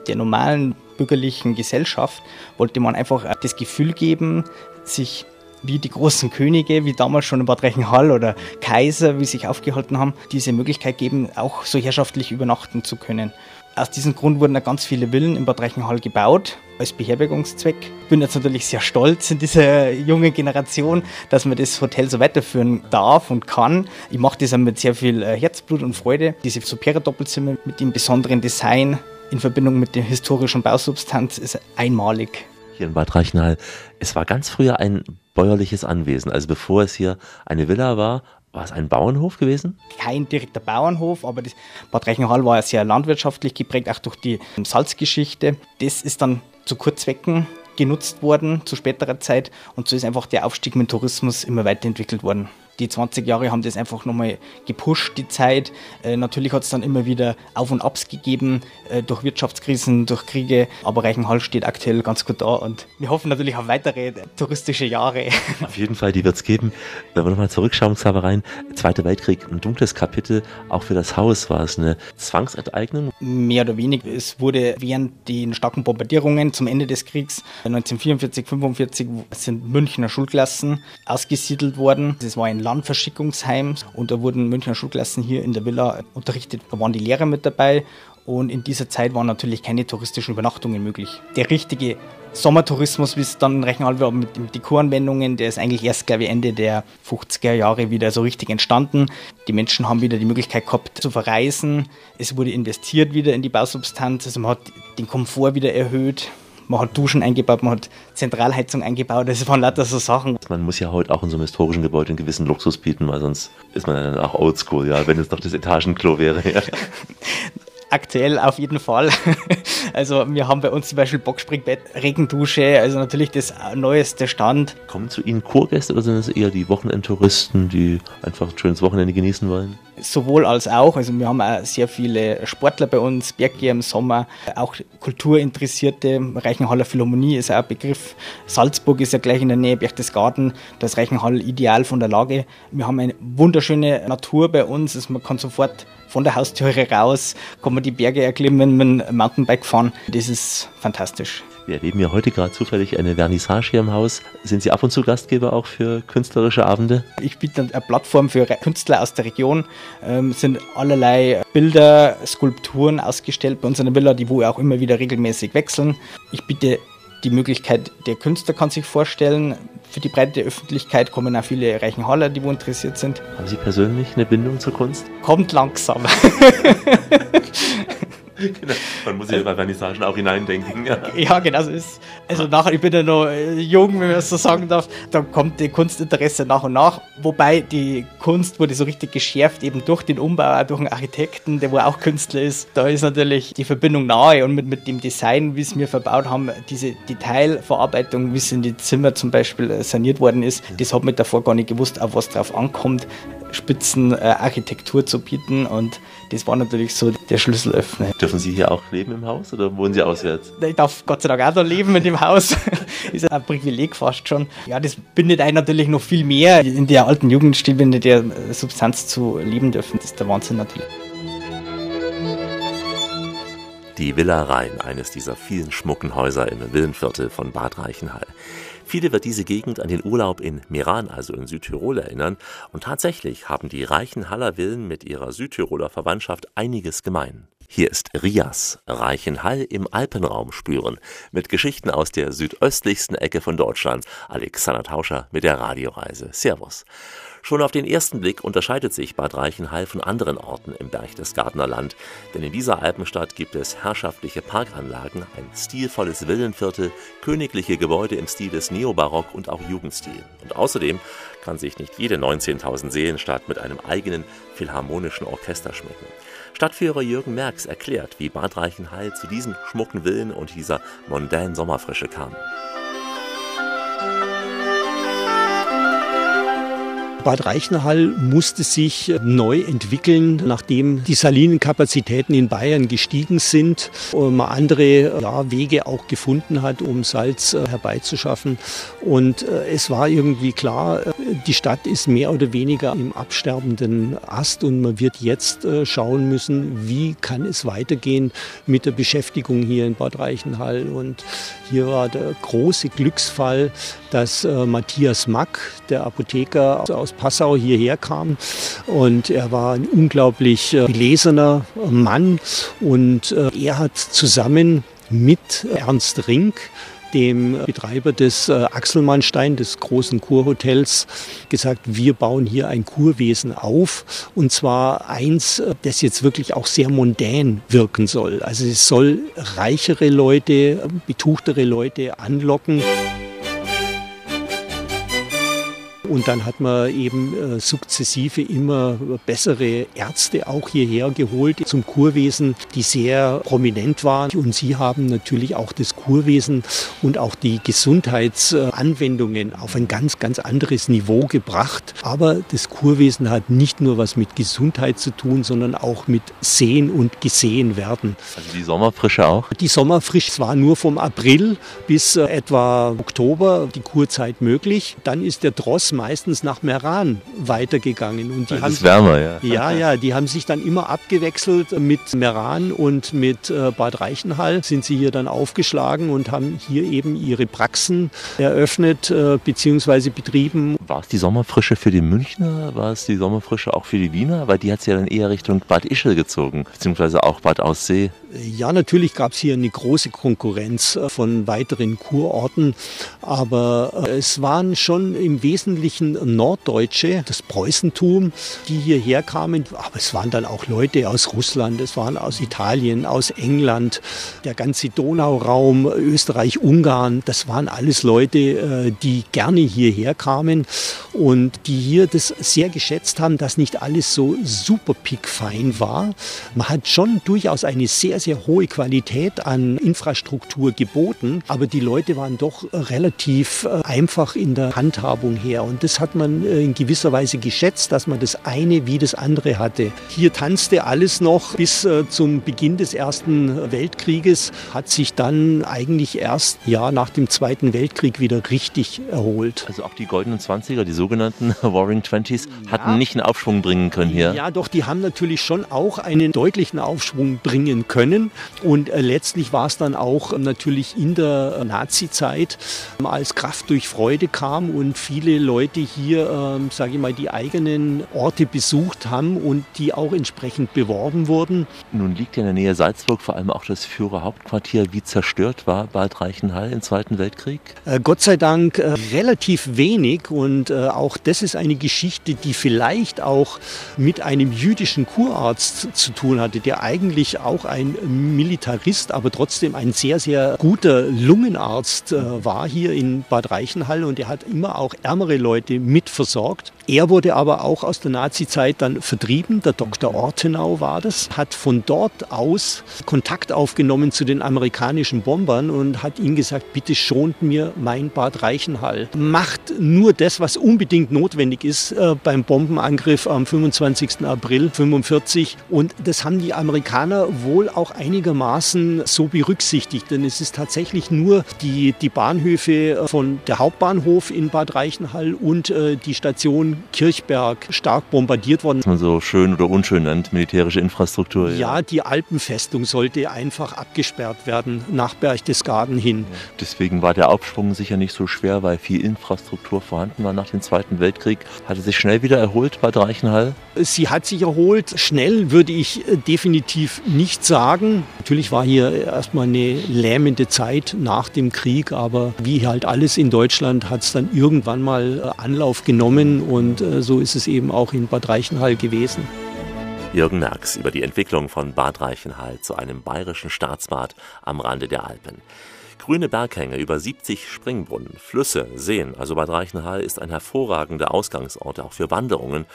der normalen bürgerlichen Gesellschaft wollte man einfach das Gefühl geben, sich wie die großen Könige, wie damals schon in Bad Reichenhall oder Kaiser, wie sich aufgehalten haben, diese Möglichkeit geben, auch so herrschaftlich übernachten zu können. Aus diesem Grund wurden da ganz viele Villen in Bad Reichenhall gebaut, als Beherbergungszweck. Ich bin jetzt natürlich sehr stolz in dieser (laughs) jungen Generation, dass man das Hotel so weiterführen darf und kann. Ich mache das mit sehr viel äh, Herzblut und Freude. Diese Supera-Doppelzimmer mit dem besonderen Design in Verbindung mit der historischen Bausubstanz ist einmalig. Hier in Bad Reichenhall, es war ganz früher ein bäuerliches Anwesen. Also bevor es hier eine Villa war, war es ein Bauernhof gewesen? Kein direkter Bauernhof, aber das Bad Reichenhall war ja sehr landwirtschaftlich geprägt, auch durch die Salzgeschichte. Das ist dann zu Kurzwecken genutzt worden zu späterer Zeit und so ist einfach der Aufstieg mit Tourismus immer weiterentwickelt worden die 20 Jahre haben das einfach nochmal gepusht, die Zeit. Äh, natürlich hat es dann immer wieder Auf und Abs gegeben, äh, durch Wirtschaftskrisen, durch Kriege. Aber Reichenhall steht aktuell ganz gut da und wir hoffen natürlich auf weitere touristische Jahre. (laughs) Auf jeden Fall, die wird es geben. Wenn wir nochmal zurückschauen, Xaver Zweiter Weltkrieg, ein dunkles Kapitel. Auch für das Haus war es eine Zwangsenteignung? Mehr oder weniger. Es wurde während den starken Bombardierungen zum Ende des Kriegs 1944, 45 sind Münchner Schulklassen ausgesiedelt worden. Das war ein Landverschickungsheim und da wurden Münchner Schulklassen hier in der Villa unterrichtet. Da waren die Lehrer mit dabei und in dieser Zeit waren natürlich keine touristischen Übernachtungen möglich. Der richtige Sommertourismus, wie es dann rechnen wir mit, mit den Kuranwendungen, der ist eigentlich erst, glaube ich, Ende der 50er Jahre wieder so richtig entstanden. Die Menschen haben wieder die Möglichkeit gehabt zu verreisen. Es wurde investiert wieder in die Bausubstanz, also man hat den Komfort wieder erhöht man hat Duschen eingebaut, man hat Zentralheizung eingebaut, das waren lauter so Sachen. Man muss ja heute auch in so einem historischen Gebäude einen gewissen Luxus bieten, weil sonst ist man dann auch oldschool, ja, wenn es doch das Etagenklo wäre. Ja. (laughs) Aktuell auf jeden Fall. (laughs) Also wir haben bei uns zum Beispiel Boxspringbett, Regendusche, also natürlich das neueste Stand. Kommen zu Ihnen Kurgäste oder sind es eher die Wochenendtouristen, die einfach ein schönes Wochenende genießen wollen? Sowohl als auch. Also wir haben auch sehr viele Sportler bei uns, Berggeher im Sommer, auch Kulturinteressierte. Reichenhaller Philharmonie ist auch ein Begriff. Salzburg ist ja gleich in der Nähe, Berchtesgaden. Da ist Reichenhall ideal von der Lage. Wir haben eine wunderschöne Natur bei uns. Also man kann sofort von der Haustüre raus, kann man die Berge erklimmen, mit dem Mountainbike fahren. Das ist fantastisch. Wir erleben ja heute gerade zufällig eine Vernissage hier im Haus. Sind Sie ab und zu Gastgeber auch für künstlerische Abende? Ich biete eine Plattform für Künstler aus der Region. Ähm, sind allerlei Bilder, Skulpturen ausgestellt bei uns in der Villa, die wo auch immer wieder regelmäßig wechseln. Ich biete die Möglichkeit, der Künstler kann sich vorstellen. Für die breite Öffentlichkeit kommen auch viele Reichenhaller, die wo interessiert sind. Haben Sie persönlich eine Bindung zur Kunst? Kommt langsam. (laughs) (laughs) genau. Man muss sich bei Vernissagen auch hineindenken. Ja, ja genau so ist Also nachher, ich bin ja noch äh, jung, wenn man das so sagen darf, da kommt die Kunstinteresse nach und nach. Wobei die Kunst wurde so richtig geschärft, eben durch den Umbau, durch einen Architekten, der wo auch Künstler ist. Da ist natürlich die Verbindung nahe und mit, mit dem Design, wie es wir verbaut haben, diese Detailverarbeitung, wie es in die Zimmer zum Beispiel äh, saniert worden ist, das hat man davor gar nicht gewusst, auf was drauf ankommt. Spitzenarchitektur äh, zu bieten und das war natürlich so der Schlüsselöffner. Dürfen Sie hier auch leben im Haus oder wohnen Sie auswärts? Ich darf Gott sei Dank auch da leben in dem Haus. (laughs) ist ein Privileg fast schon. Ja, das bindet einen natürlich noch viel mehr in der alten Jugendstil, in der Substanz zu leben dürfen. Das ist der Wahnsinn natürlich. Die Villa Rhein, eines dieser vielen schmucken Häuser im Villenviertel von Bad Reichenhall. Viele wird diese Gegend an den Urlaub in Meran, also in Südtirol, erinnern. Und tatsächlich haben die reichen Haller Villen mit ihrer Südtiroler Verwandtschaft einiges gemein. Hier ist Rias, Reichenhall im Alpenraum spüren, mit Geschichten aus der südöstlichsten Ecke von Deutschland. Alexander Tauscher mit der Radioreise. Servus. Schon auf den ersten Blick unterscheidet sich Bad Reichenhall von anderen Orten im Berchtesgadener Land, denn in dieser Alpenstadt gibt es herrschaftliche Parkanlagen, ein stilvolles Villenviertel, königliche Gebäude im Stil des Neobarock und auch Jugendstil. Und außerdem kann sich nicht jede 19.000 Seelenstadt mit einem eigenen philharmonischen Orchester schmücken. Stadtführer Jürgen Merks erklärt, wie Bad Reichenhall zu diesen schmucken Villen und dieser mondänen Sommerfrische kam. Bad Reichenhall musste sich neu entwickeln, nachdem die Salinenkapazitäten in Bayern gestiegen sind und man andere ja, Wege auch gefunden hat, um Salz äh, herbeizuschaffen. Und äh, es war irgendwie klar, äh, die Stadt ist mehr oder weniger im absterbenden Ast und man wird jetzt schauen müssen, wie kann es weitergehen mit der Beschäftigung hier in Bad Reichenhall. Und hier war der große Glücksfall, dass Matthias Mack, der Apotheker aus Passau, hierher kam. Und er war ein unglaublich äh, belesener Mann und er hat zusammen mit Ernst Rink dem Betreiber des äh, Axelmannstein, des großen Kurhotels, gesagt, wir bauen hier ein Kurwesen auf. Und zwar eins, äh, das jetzt wirklich auch sehr mondän wirken soll. Also es soll reichere Leute, betuchtere Leute anlocken. Und dann hat man eben äh, sukzessive immer bessere Ärzte auch hierher geholt zum Kurwesen, die sehr prominent waren. Und sie haben natürlich auch das Kurwesen und auch die Gesundheitsanwendungen auf ein ganz, ganz anderes Niveau gebracht. Aber das Kurwesen hat nicht nur was mit Gesundheit zu tun, sondern auch mit Sehen und Gesehen werden. Also die Sommerfrische auch? Die Sommerfrische war nur vom April bis äh, etwa Oktober die Kurzeit möglich. Dann ist der Dross meistens nach Meran weitergegangen. Und die das haben ist wärmer, ja. Ja, ja, die haben sich dann immer abgewechselt mit Meran und mit äh, Bad Reichenhall sind sie hier dann aufgeschlagen und haben hier eben ihre Praxen eröffnet äh, bzw. betrieben. War es die Sommerfrische für die Münchner? War es die Sommerfrische auch für die Wiener? Weil die hat es ja dann eher Richtung Bad Ischl gezogen, beziehungsweise auch Bad Aussee. Ja, natürlich gab es hier eine große Konkurrenz äh, von weiteren Kurorten, aber es waren schon im Wesentlichen wesentlichen Norddeutsche, das Preußentum, die hierher kamen. Aber es waren dann auch Leute aus Russland, es waren aus Italien, aus England, der ganze Donauraum, Österreich, Ungarn. Das waren alles Leute, äh, die gerne hierher kamen und die hier das sehr geschätzt haben, dass nicht alles so super pickfein war. Man hat schon durchaus eine sehr, sehr hohe Qualität an Infrastruktur geboten, aber die Leute waren doch relativ äh, einfach in der Handhabung her. Und das hat man äh, in gewisser Weise geschätzt, dass man das eine wie das andere hatte. Hier tanzte alles noch bis äh, zum Beginn des Ersten Weltkrieges, hat sich dann eigentlich erst ja, nach dem Zweiten Weltkrieg wieder richtig erholt. Also auch die goldenen Zwanziger, die sogenannten (laughs) Warring Twenties, ja. hatten nicht einen Aufschwung bringen können hier. Ja, doch, die haben natürlich schon auch einen deutlichen Aufschwung bringen können. Und äh, letztlich war es dann auch natürlich in der Nazi-Zeit, als Kraft durch Freude kam und viele Leute Leute hier, ähm, sage ich mal, die eigenen Orte besucht haben und die auch entsprechend beworben wurden. Nun liegt in der Nähe Salzburg vor allem auch das Führerhauptquartier. Wie zerstört war Bad Reichenhall im Zweiten Weltkrieg? Äh, Gott sei Dank äh, relativ wenig und äh, auch das ist eine Geschichte, die vielleicht auch mit einem jüdischen Kurarzt zu tun hatte, der eigentlich auch ein Militarist, aber trotzdem ein sehr, sehr guter Lungenarzt äh, war hier in Bad Reichenhall und er hat immer auch ärmere Leute Leute mitversorgt. Er wurde aber auch aus der Nazizeit dann vertrieben. Der Dr. Ortenau war das, hat von dort aus Kontakt aufgenommen zu den amerikanischen Bombern und hat ihnen gesagt, bitte schont mir mein Bad Reichenhall. Macht nur das, was unbedingt notwendig ist äh, beim Bombenangriff am 25. April 1945. Und das haben die Amerikaner wohl auch einigermaßen so berücksichtigt, denn es ist tatsächlich nur die, die Bahnhöfe von der Hauptbahnhof in Bad Reichenhall und äh, die Station Kirchberg stark bombardiert worden. Was man so schön oder unschön nennt, militärische Infrastruktur. Ja, ja die Alpenfestung sollte einfach abgesperrt werden nach Berchtesgaden hin. Deswegen war der Aufschwung sicher nicht so schwer, weil viel Infrastruktur vorhanden war nach dem Zweiten Weltkrieg. Hatte sich schnell wieder erholt bei Reichenhall? Sie hat sich erholt. Schnell würde ich äh, definitiv nicht sagen. Natürlich war hier erstmal eine lähmende Zeit nach dem Krieg, aber wie halt alles in Deutschland hat es dann irgendwann mal Anlauf genommen und äh, so ist es eben auch in Bad Reichenhall gewesen. Jürgen Merks über die Entwicklung von Bad Reichenhall zu einem bayerischen Staatsbad am Rande der Alpen. Grüne Berghänge, über 70 Springbrunnen, Flüsse, Seen, also Bad Reichenhall ist ein hervorragender Ausgangsort auch für Wanderungen.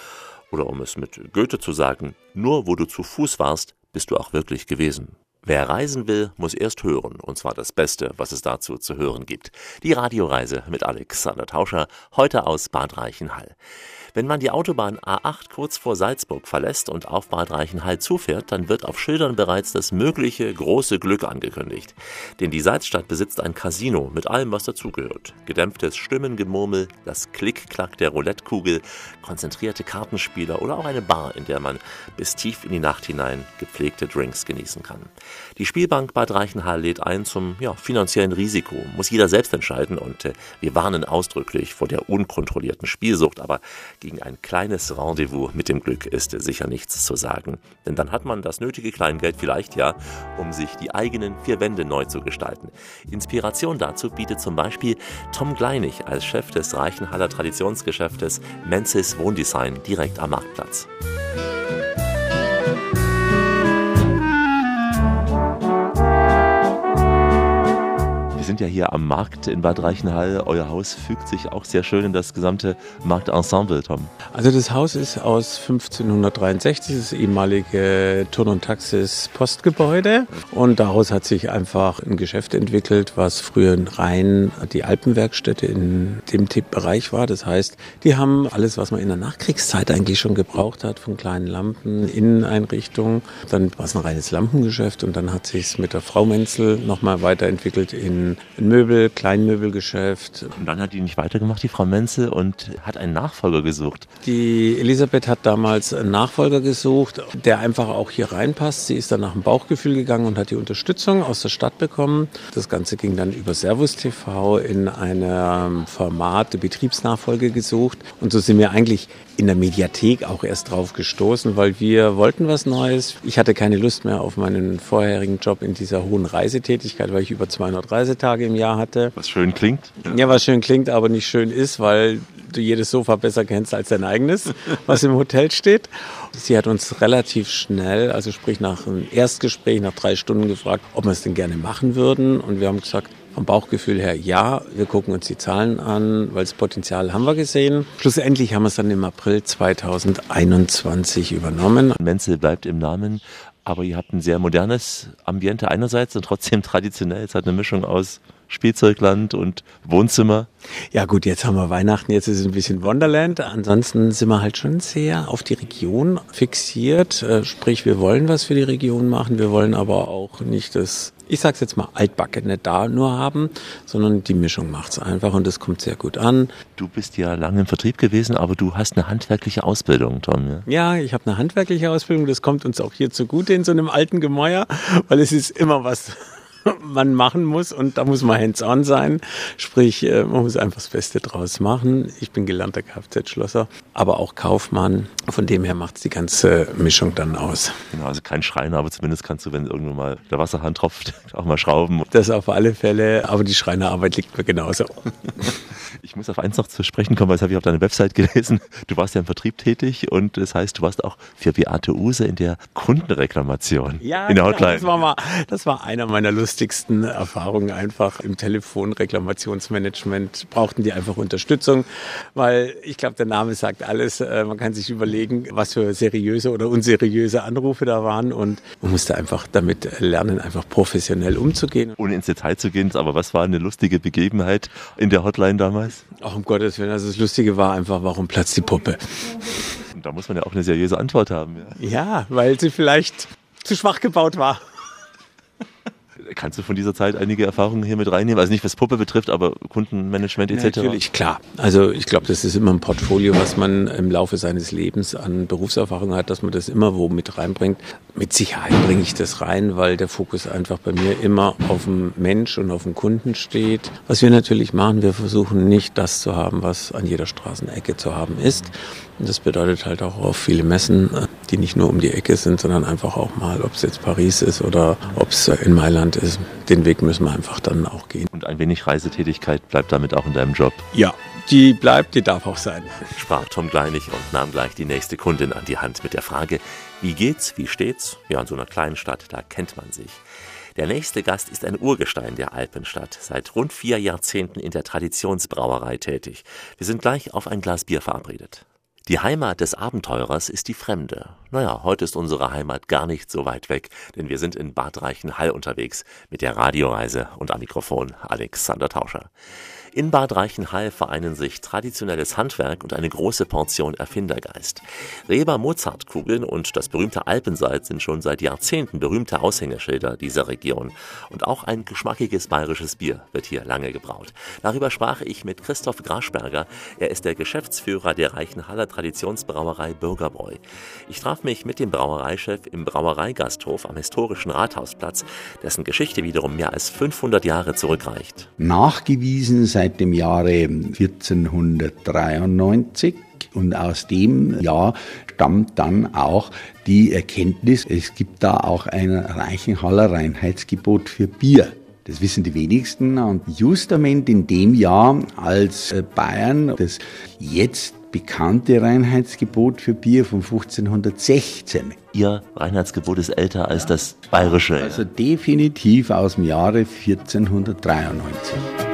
Oder um es mit Goethe zu sagen, nur wo du zu Fuß warst, bist du auch wirklich gewesen. Wer reisen will, muss erst hören, und zwar das Beste, was es dazu zu hören gibt. Die Radioreise mit Alexander Tauscher, heute aus Bad Reichenhall. Wenn man die Autobahn A8 kurz vor Salzburg verlässt und auf Bad Reichenhall zufährt, dann wird auf Schildern bereits das mögliche große Glück angekündigt. Denn die Salzstadt besitzt ein Casino mit allem, was dazugehört. Gedämpftes Stimmengemurmel, das Klick-Klack der Roulettekugel, konzentrierte Kartenspieler oder auch eine Bar, in der man bis tief in die Nacht hinein gepflegte Drinks genießen kann. Die Spielbank Bad Reichenhall lädt ein zum ja, finanziellen Risiko. Muss jeder selbst entscheiden und äh, wir warnen ausdrücklich vor der unkontrollierten Spielsucht, aber gegen ein kleines Rendezvous mit dem Glück ist sicher nichts zu sagen. Denn dann hat man das nötige Kleingeld vielleicht ja, um sich die eigenen vier Wände neu zu gestalten. Inspiration dazu bietet zum Beispiel Tom Gleinig als Chef des Reichenhaller Traditionsgeschäftes Menzies Wohndesign direkt am Marktplatz. Sind ja hier am Markt in Bad Reichenhall. Euer Haus fügt sich auch sehr schön in das gesamte Marktensemble, Tom. Also das Haus ist aus 1563, das ehemalige Turn- und Taxis-Postgebäude. Und daraus hat sich einfach ein Geschäft entwickelt, was früher rein die Alpenwerkstätte in dem Bereich war. Das heißt, die haben alles, was man in der Nachkriegszeit eigentlich schon gebraucht hat, von kleinen Lampen, Inneneinrichtungen. Dann war es ein reines Lampengeschäft und dann hat sich es mit der Frau Menzel nochmal weiterentwickelt in ein Möbel, Kleinmöbelgeschäft. Und dann hat die nicht weitergemacht, die Frau Menzel, und hat einen Nachfolger gesucht. Die Elisabeth hat damals einen Nachfolger gesucht, der einfach auch hier reinpasst. Sie ist dann nach dem Bauchgefühl gegangen und hat die Unterstützung aus der Stadt bekommen. Das Ganze ging dann über Servus TV in einem Format der Betriebsnachfolge gesucht. Und so sind wir eigentlich in der Mediathek auch erst drauf gestoßen, weil wir wollten was Neues. Ich hatte keine Lust mehr auf meinen vorherigen Job in dieser hohen Reisetätigkeit, weil ich über 200 Reisetage im Jahr hatte. Was schön klingt. Ja, was schön klingt, aber nicht schön ist, weil du jedes Sofa besser kennst als dein eigenes, (laughs) was im Hotel steht. Sie hat uns relativ schnell, also sprich nach einem Erstgespräch, nach drei Stunden gefragt, ob wir es denn gerne machen würden. Und wir haben gesagt, vom Bauchgefühl her ja, wir gucken uns die Zahlen an, weil das Potenzial haben wir gesehen. Schlussendlich haben wir es dann im April 2021 übernommen. Menzel bleibt im Namen, aber ihr habt ein sehr modernes Ambiente einerseits und trotzdem traditionell. Es hat eine Mischung aus Spielzeugland und Wohnzimmer. Ja gut, jetzt haben wir Weihnachten, jetzt ist es ein bisschen Wonderland. Ansonsten sind wir halt schon sehr auf die Region fixiert. Äh, sprich, wir wollen was für die Region machen, wir wollen aber auch nicht das, ich sag's jetzt mal, altbackene da nur haben, sondern die Mischung macht's einfach und das kommt sehr gut an. Du bist ja lange im Vertrieb gewesen, aber du hast eine handwerkliche Ausbildung, Tom. Ja, ja ich habe eine handwerkliche Ausbildung, das kommt uns auch hier zugute in so einem alten Gemäuer, weil es ist immer was (laughs) man machen muss und da muss man hands-on sein. Sprich, äh, man muss einfach das Beste draus machen. Ich bin gelernter Kfz-Schlosser, aber auch Kaufmann. Von dem her macht es die ganze Mischung dann aus. Genau, also kein Schreiner, aber zumindest kannst du, wenn irgendwann mal der Wasserhahn tropft, (laughs) auch mal schrauben. Das auf alle Fälle, aber die Schreinerarbeit liegt mir genauso. (laughs) Ich muss auf eins noch zu sprechen kommen, weil das habe ich auf deiner Website gelesen. Du warst ja im Vertrieb tätig und das heißt, du warst auch für Beate Use in der Kundenreklamation ja, in der genau, Hotline. das, war mal, das war einer meiner lustigsten Erfahrungen einfach im Telefonreklamationsmanagement. Brauchten die einfach Unterstützung, weil ich glaube, der Name sagt alles. Äh, man kann sich überlegen, was für seriöse oder unseriöse Anrufe da waren und man musste einfach damit lernen, einfach professionell umzugehen. Ohne ins Detail zu gehen, aber was war eine lustige Begebenheit in der Hotline damals? damals? Ach, um Gottes Willen. Also das Lustige war einfach, warum platzt die Puppe? Da muss man ja auch eine seriöse Antwort haben. Ja, ja weil sie vielleicht zu schwach gebaut war. Kannst du von dieser Zeit einige Erfahrungen hier mit reinnehmen? Also nicht was Puppe betrifft, aber Kundenmanagement etc. Natürlich, klar. Also ich glaube, das ist immer ein Portfolio, was man im Laufe seines Lebens an Berufserfahrung hat, dass man das immer wo mit reinbringt. Mit Sicherheit bringe ich das rein, weil der Fokus einfach bei mir immer auf dem Mensch und auf dem Kunden steht. Was wir natürlich machen, wir versuchen nicht das zu haben, was an jeder Straßenecke zu haben ist. Und das bedeutet halt auch auf viele Messen, die nicht nur um die Ecke sind, sondern einfach auch mal, ob es jetzt Paris ist oder ob es in Mailand ist. Den Weg müssen wir einfach dann auch gehen. Und ein wenig Reisetätigkeit bleibt damit auch in deinem Job? Ja, die bleibt, die darf auch sein. Sprach Tom Gleinig und nahm gleich die nächste Kundin an die Hand mit der Frage, wie geht's, wie steht's? Ja, in so einer kleinen Stadt, da kennt man sich. Der nächste Gast ist ein Urgestein der Alpenstadt, seit rund vier Jahrzehnten in der Traditionsbrauerei tätig. Wir sind gleich auf ein Glas Bier verabredet. Die Heimat des Abenteurers ist die Fremde. Naja, heute ist unsere Heimat gar nicht so weit weg, denn wir sind in Bad Reichenhall unterwegs mit der Radioreise und am Mikrofon Alexander Tauscher. In Bad Reichenhall vereinen sich traditionelles Handwerk und eine große Portion Erfindergeist. Reber-Mozart-Kugeln und das berühmte Alpensalz sind schon seit Jahrzehnten berühmte Aushängeschilder dieser Region. Und auch ein geschmackiges bayerisches Bier wird hier lange gebraut. Darüber sprach ich mit Christoph Graschberger. Er ist der Geschäftsführer der Reichenhaller Traditionsbrauerei Bürgerbräu. Ich traf mich mit dem Brauereichef im Brauereigasthof am historischen Rathausplatz, dessen Geschichte wiederum mehr als 500 Jahre zurückreicht. Nachgewiesen seit dem Jahre 1493 und aus dem Jahr stammt dann auch die Erkenntnis, es gibt da auch ein Reichenhaller Reinheitsgebot für Bier. Das wissen die wenigsten. Und justament in dem Jahr, als Bayern das jetzt bekannte Reinheitsgebot für Bier von 1516. Ihr Reinheitsgebot ist älter als das bayerische. Also definitiv aus dem Jahre 1493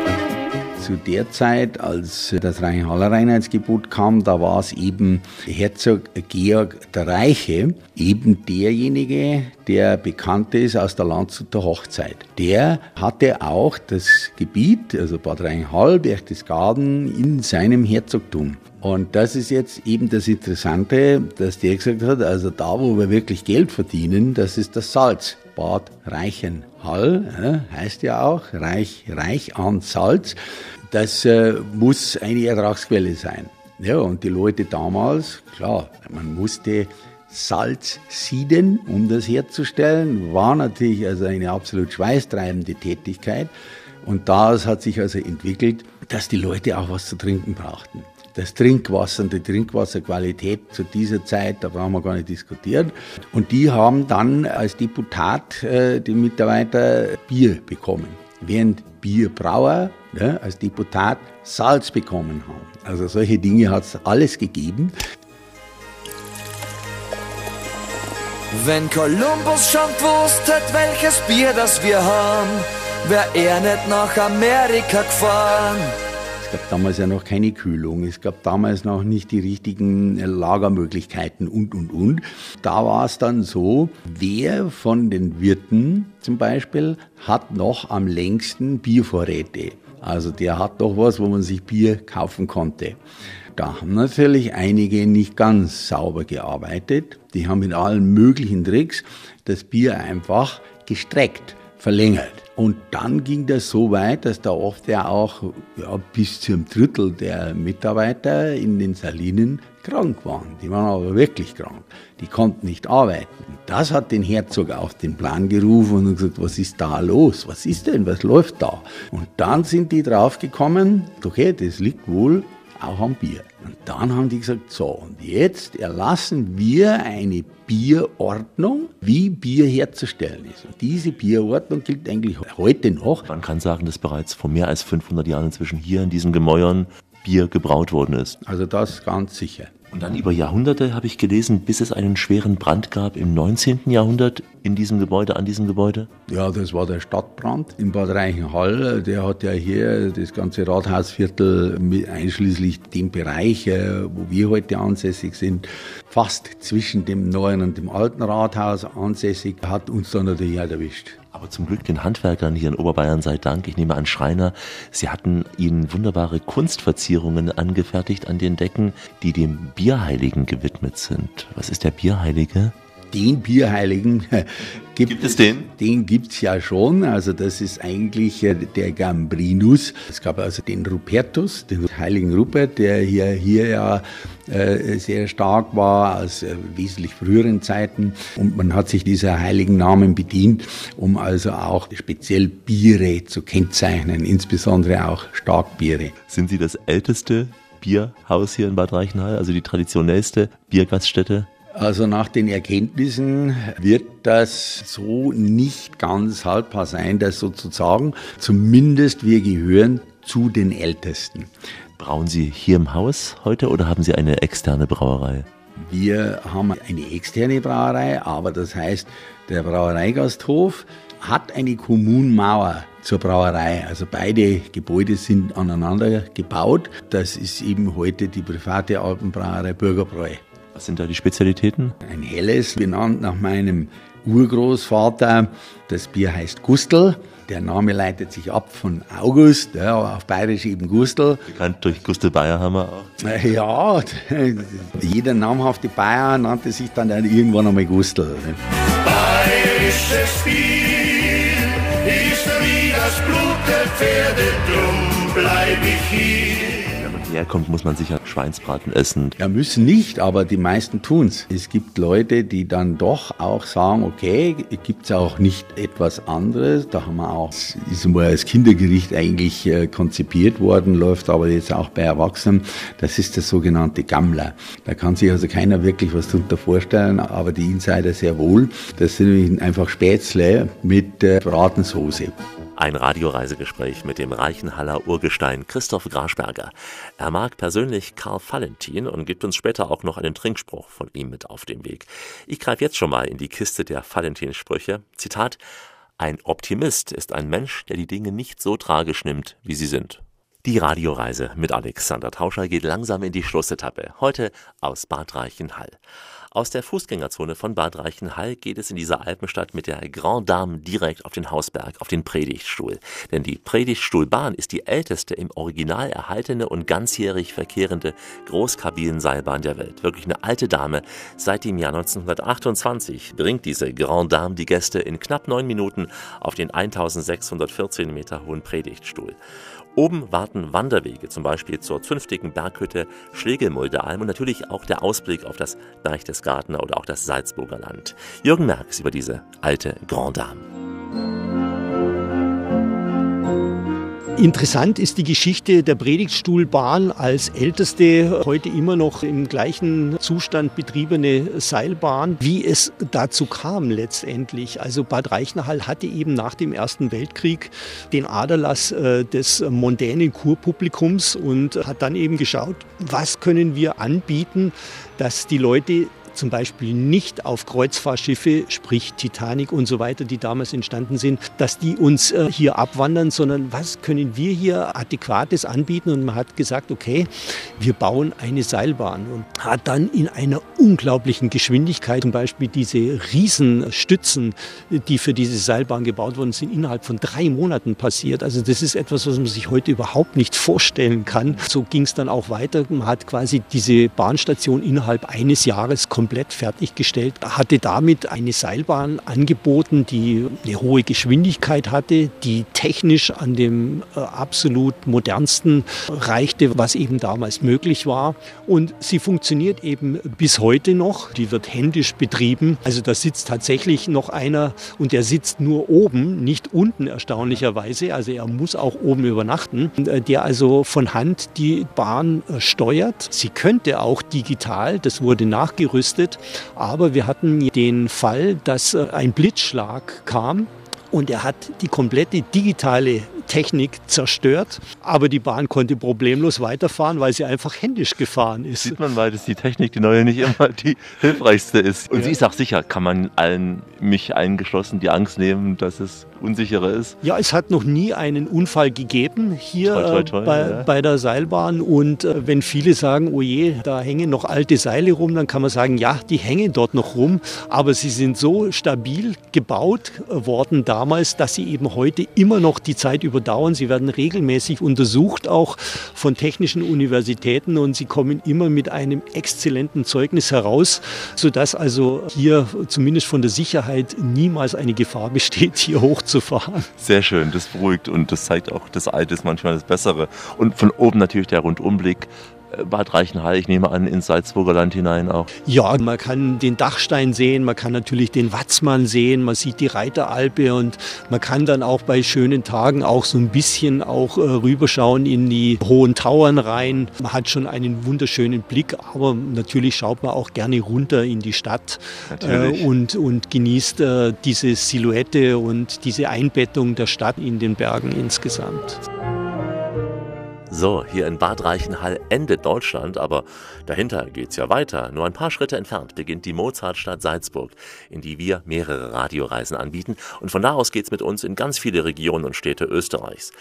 zu der Zeit, als das Rheinhaller Reinheitsgebot kam, da war es eben Herzog Georg der Reiche, eben derjenige, der bekannt ist aus der Landshuter Hochzeit. Der hatte auch das Gebiet, also Bad Rheinhall, Berchtesgaden, in seinem Herzogtum. Und das ist jetzt eben das Interessante, dass der gesagt hat, also da, wo wir wirklich Geld verdienen, das ist das Salz. Bad Reichenhall heißt ja auch reich, reich an Salz. Das äh, muss eine Ertragsquelle sein. Ja, und die Leute damals, klar, man musste Salz sieden, um das herzustellen, war natürlich also eine absolut schweißtreibende Tätigkeit. Und daraus hat sich also entwickelt, dass die Leute auch was zu trinken brauchten. Das Trinkwasser und die Trinkwasserqualität zu dieser Zeit, da brauchen wir gar nicht diskutieren. Und die haben dann als Deputat äh, die Mitarbeiter Bier bekommen. Während Bierbrauer ja, als Deputat Salz bekommen haben. Also solche Dinge hat es alles gegeben. Wenn Kolumbus schon gewusst hat, welches Bier das wir haben, wär er nicht nach Amerika gefahren. Es gab damals ja noch keine Kühlung, es gab damals noch nicht die richtigen Lagermöglichkeiten und, und, und. Da war es dann so, wer von den Wirten zum Beispiel hat noch am längsten Biervorräte. Also der hat doch was, wo man sich Bier kaufen konnte. Da haben natürlich einige nicht ganz sauber gearbeitet. Die haben mit allen möglichen Tricks das Bier einfach gestreckt, verlängert. Und dann ging das so weit, dass da oft ja auch ja, bis zum Drittel der Mitarbeiter in den Salinen krank waren. Die waren aber wirklich krank. Die konnten nicht arbeiten. Das hat den Herzog auf den Plan gerufen und gesagt, was ist da los? Was ist denn? Was läuft da? Und dann sind die draufgekommen, okay, das liegt wohl auch am Bier. Und dann haben die gesagt, so, und jetzt erlassen wir eine Bierordnung, wie Bier herzustellen ist. Und diese Bierordnung gilt eigentlich heute noch. Man kann sagen, dass bereits vor mehr als 500 Jahren inzwischen hier in diesen Gemäuern Bier gebraut worden ist. Also das ganz sicher. Und dann über Jahrhunderte habe ich gelesen, bis es einen schweren Brand gab im 19. Jahrhundert in diesem Gebäude, an diesem Gebäude? Ja, das war der Stadtbrand in Bad Reichenhall. Der hat ja hier das ganze Rathausviertel einschließlich dem Bereich, äh, wo wir heute ansässig sind, fast zwischen dem neuen und dem alten Rathaus ansässig, hat uns dann natürlich halt erwischt. Aber zum Glück den Handwerkern hier in Oberbayern sei Dank. Ich nehme an Schreiner, sie hatten ihnen wunderbare Kunstverzierungen angefertigt an den Decken, die dem Bierheiligen gewidmet sind. Was ist der Bierheilige? Den Bierheiligen gibt, gibt es den? Den gibt's ja schon. Also das ist eigentlich äh, der Gambrinus. Es gab also den Rupertus, den heiligen Rupert, der hier, hier ja äh, sehr stark war aus äh, wesentlich früheren Zeiten. Und man hat sich dieser heiligen Namen bedient, um also auch speziell Biere zu kennzeichnen, insbesondere auch Starkbiere. Sind Sie das älteste Bierhaus hier in Bad Reichenhall, also die traditionellste Biergaststätte? Also nach den Erkenntnissen wird das so nicht ganz haltbar sein, das sozusagen. Zumindest wir gehören zu den Ältesten. Brauen Sie hier im Haus heute oder haben Sie eine externe Brauerei? Wir haben eine externe Brauerei, aber das heißt, der Brauereigasthof hat eine Kommunmauer zur Brauerei. Also beide Gebäude sind aneinander gebaut. Das ist eben heute die private Alpenbrauerei Bürgerbräu. Was sind da die Spezialitäten? Ein helles, benannt nach meinem Urgroßvater. Das Bier heißt Gustel. Der Name leitet sich ab von August, ja, auf Bayerisch eben Gustel. Bekannt durch Gustel Bayerhammer auch. Ja, (laughs) jeder namhafte Bayer nannte sich dann irgendwann einmal Gustel. Bayerisches Bier ist wie das Blut der Pferde, drum bleib ich hier herkommt, muss man sicher Schweinsbraten essen. Ja, müssen nicht, aber die meisten tun's. Es gibt Leute, die dann doch auch sagen, okay, gibt's auch nicht etwas anderes. Da haben wir auch, ist mal als Kindergericht eigentlich äh, konzipiert worden, läuft aber jetzt auch bei Erwachsenen. Das ist das sogenannte Gammler. Da kann sich also keiner wirklich was darunter vorstellen, aber die Insider sehr wohl. Das sind einfach Spätzle mit äh, Bratensoße. Ein Radioreisegespräch mit dem Reichenhaller Urgestein Christoph Graschberger. Er mag persönlich Karl Valentin und gibt uns später auch noch einen Trinkspruch von ihm mit auf den Weg. Ich greife jetzt schon mal in die Kiste der Valentin-Sprüche. Zitat: Ein Optimist ist ein Mensch, der die Dinge nicht so tragisch nimmt, wie sie sind. Die Radioreise mit Alexander Tauscher geht langsam in die Schlussetappe. Heute aus Bad Reichenhall. Aus der Fußgängerzone von Bad Reichenhall geht es in dieser Alpenstadt mit der Grand Dame direkt auf den Hausberg, auf den Predigtstuhl. Denn die Predigtstuhlbahn ist die älteste im Original erhaltene und ganzjährig verkehrende Großkabinenseilbahn der Welt. Wirklich eine alte Dame. Seit dem Jahr 1928 bringt diese Grand Dame die Gäste in knapp neun Minuten auf den 1614 Meter hohen Predigtstuhl. Oben warten Wanderwege, zum Beispiel zur zünftigen Berghütte Schlegelmuldalm und natürlich auch der Ausblick auf das Berchtesgadener oder auch das Salzburger Land. Jürgen Merks über diese alte Grand Dame. Interessant ist die Geschichte der Predigtstuhlbahn als älteste, heute immer noch im gleichen Zustand betriebene Seilbahn, wie es dazu kam letztendlich. Also Bad Reichenhall hatte eben nach dem Ersten Weltkrieg den Aderlass äh, des mondänen Kurpublikums und hat dann eben geschaut, was können wir anbieten, dass die Leute zum Beispiel nicht auf Kreuzfahrtschiffe, sprich Titanic und so weiter, die damals entstanden sind, dass die uns äh, hier abwandern, sondern was können wir hier Adäquates anbieten? Und man hat gesagt, okay, wir bauen eine Seilbahn und hat dann in einer unglaublichen Geschwindigkeit zum Beispiel diese Riesenstützen, die für diese Seilbahn gebaut worden sind, innerhalb von drei Monaten passiert. Also das ist etwas, was man sich heute überhaupt nicht vorstellen kann. So ging es dann auch weiter. Man hat quasi diese Bahnstation innerhalb eines Jahres komplett komplett fertiggestellt, hatte damit eine Seilbahn angeboten, die eine hohe Geschwindigkeit hatte, die technisch an dem äh, absolut modernsten reichte, was eben damals möglich war. Und sie funktioniert eben bis heute noch. Die wird händisch betrieben. Also da sitzt tatsächlich noch einer und der sitzt nur oben, nicht unten erstaunlicherweise. Also er muss auch oben übernachten, äh, der also von Hand die Bahn äh, steuert. Sie könnte auch digital, das wurde nachgerüstet, getestet. Aber wir hatten den Fall, dass äh, ein Blitzschlag kam und er hat die komplette digitale Technik zerstört. Aber die Bahn konnte problemlos weiterfahren, weil sie einfach händisch gefahren ist. Sieht man, weil das die Technik, die neue, nicht immer die hilfreichste ist. Und ja. sie ist auch sicher, kann man allen, mich eingeschlossen, die Angst nehmen, dass es unsicherer ist? Ja, es hat noch nie einen Unfall gegeben hier toi, toi, toi, äh, bei, ja. bei, der Seilbahn. Und äh, wenn viele sagen, oh je, da hängen noch alte Seile rum, dann kann man sagen, ja, die hängen dort noch rum. Aber sie sind so stabil gebaut worden damals, dass sie eben heute immer noch die Zeit über überdauern. Sie werden regelmäßig untersucht, auch von technischen Universitäten und sie kommen immer mit einem exzellenten Zeugnis heraus, sodass also hier zumindest von der Sicherheit niemals eine Gefahr besteht, hier hochzufahren. Sehr schön, das beruhigt und das zeigt auch, das Alte ist manchmal das Bessere. Und von oben natürlich der Rundumblick Bad Reichenhall, ich nehme an, ins Salzburger Land hinein auch. Ja, man kann den Dachstein sehen, man kann natürlich den Watzmann sehen, man sieht die Reiteralpe und man kann dann auch bei schönen Tagen auch so ein bisschen auch äh, rüberschauen in die hohen Tauern rein. Man hat schon einen wunderschönen Blick, aber natürlich schaut man auch gerne runter in die Stadt äh, und, und genießt äh, diese Silhouette und diese Einbettung der Stadt in den Bergen insgesamt. So, hier in Bad Reichenhall endet Deutschland, aber dahinter geht's ja weiter. Nur ein paar Schritte entfernt beginnt die Mozartstadt Salzburg, in die wir mehrere Radioreisen anbieten. Und von da aus geht's mit uns in ganz viele Regionen und Städte Österreichs.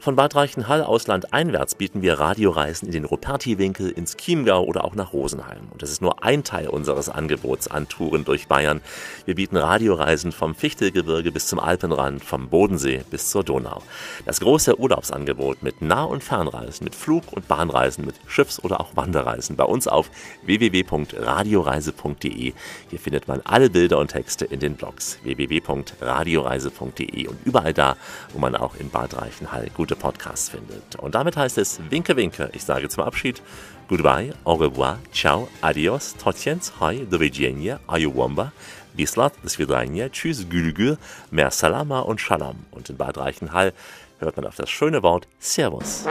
Von Bad Reichenhall aus landeinwärts bieten wir Radioreisen in den Ruperti-Winkel, ins Chiemgau oder auch nach Rosenheim. Und das ist nur ein Teil unseres Angebots an Touren durch Bayern. Wir bieten Radioreisen vom Fichtelgebirge bis zum Alpenrand, vom Bodensee bis zur Donau. Das große Urlaubsangebot mit Nah- und Fernreisen mit Flug- und Bahnreisen, mit Schiffs- oder auch Wanderreisen bei uns auf www.radioreise.de. Hier findet man alle Bilder und Texte in den Blogs www.radioreise.de und überall da, wo man auch in Bad Reichenhall gute Podcasts findet. Und damit heißt es Winke Winke. Ich sage zum Abschied Goodbye, au revoir, ciao, adios, tociens, hoi, do widzenia, ayuwamba, bislat, das Vidania, tschüss, gülgül, mer salama und shalom. Und in Bad Reichenhall hört man auf das schöne Wort Servus.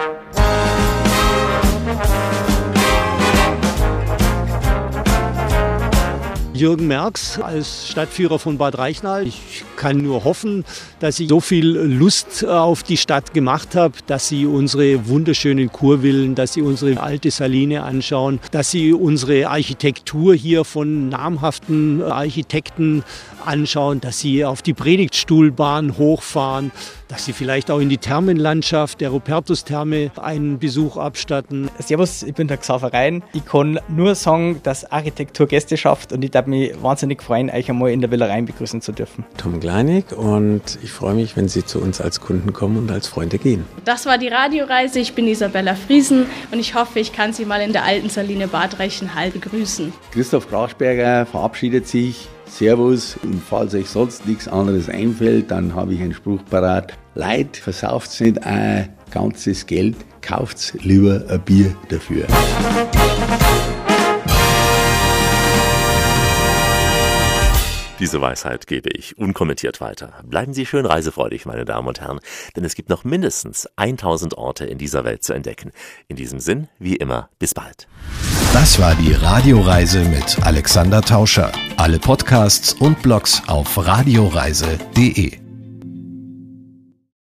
Jürgen Merks als Stadtführer von Bad Reichenhall. Ich kann nur hoffen, dass ich so viel Lust auf die Stadt gemacht habe, dass Sie unsere wunderschönen Kurvillen, dass Sie unsere alte Saline anschauen, dass Sie unsere Architektur hier von namhaften Architekten anschauen, dass Sie auf die Predigtstuhlbahn hochfahren, dass Sie vielleicht auch in die Thermenlandschaft der Rupertus-Therme einen Besuch abstatten. Servus, ich bin der Xaver Rhein. Ich kann nur sagen, dass Architektur Gäste schafft und ich darf mich wahnsinnig freuen, euch einmal in der Villa begrüßen zu dürfen. Tom Kleinig und ich freue mich, wenn Sie zu uns als Kunden kommen und als Freunde gehen. Das war die Radioreise. Ich bin Isabella Friesen und ich hoffe, ich kann Sie mal in der alten Saline Bad Reichenhall begrüßen. Christoph Krachsberger verabschiedet sich. Servus und falls euch sonst nichts anderes einfällt, dann habe ich einen Spruch parat. Leid, versauft nicht ein ganzes Geld, kauft lieber ein Bier dafür. Diese Weisheit gebe ich unkommentiert weiter. Bleiben Sie schön reisefreudig, meine Damen und Herren, denn es gibt noch mindestens 1000 Orte in dieser Welt zu entdecken. In diesem Sinn, wie immer, bis bald. Das war die Radioreise mit Alexander Tauscher. Alle Podcasts und Blogs auf radioreise.de.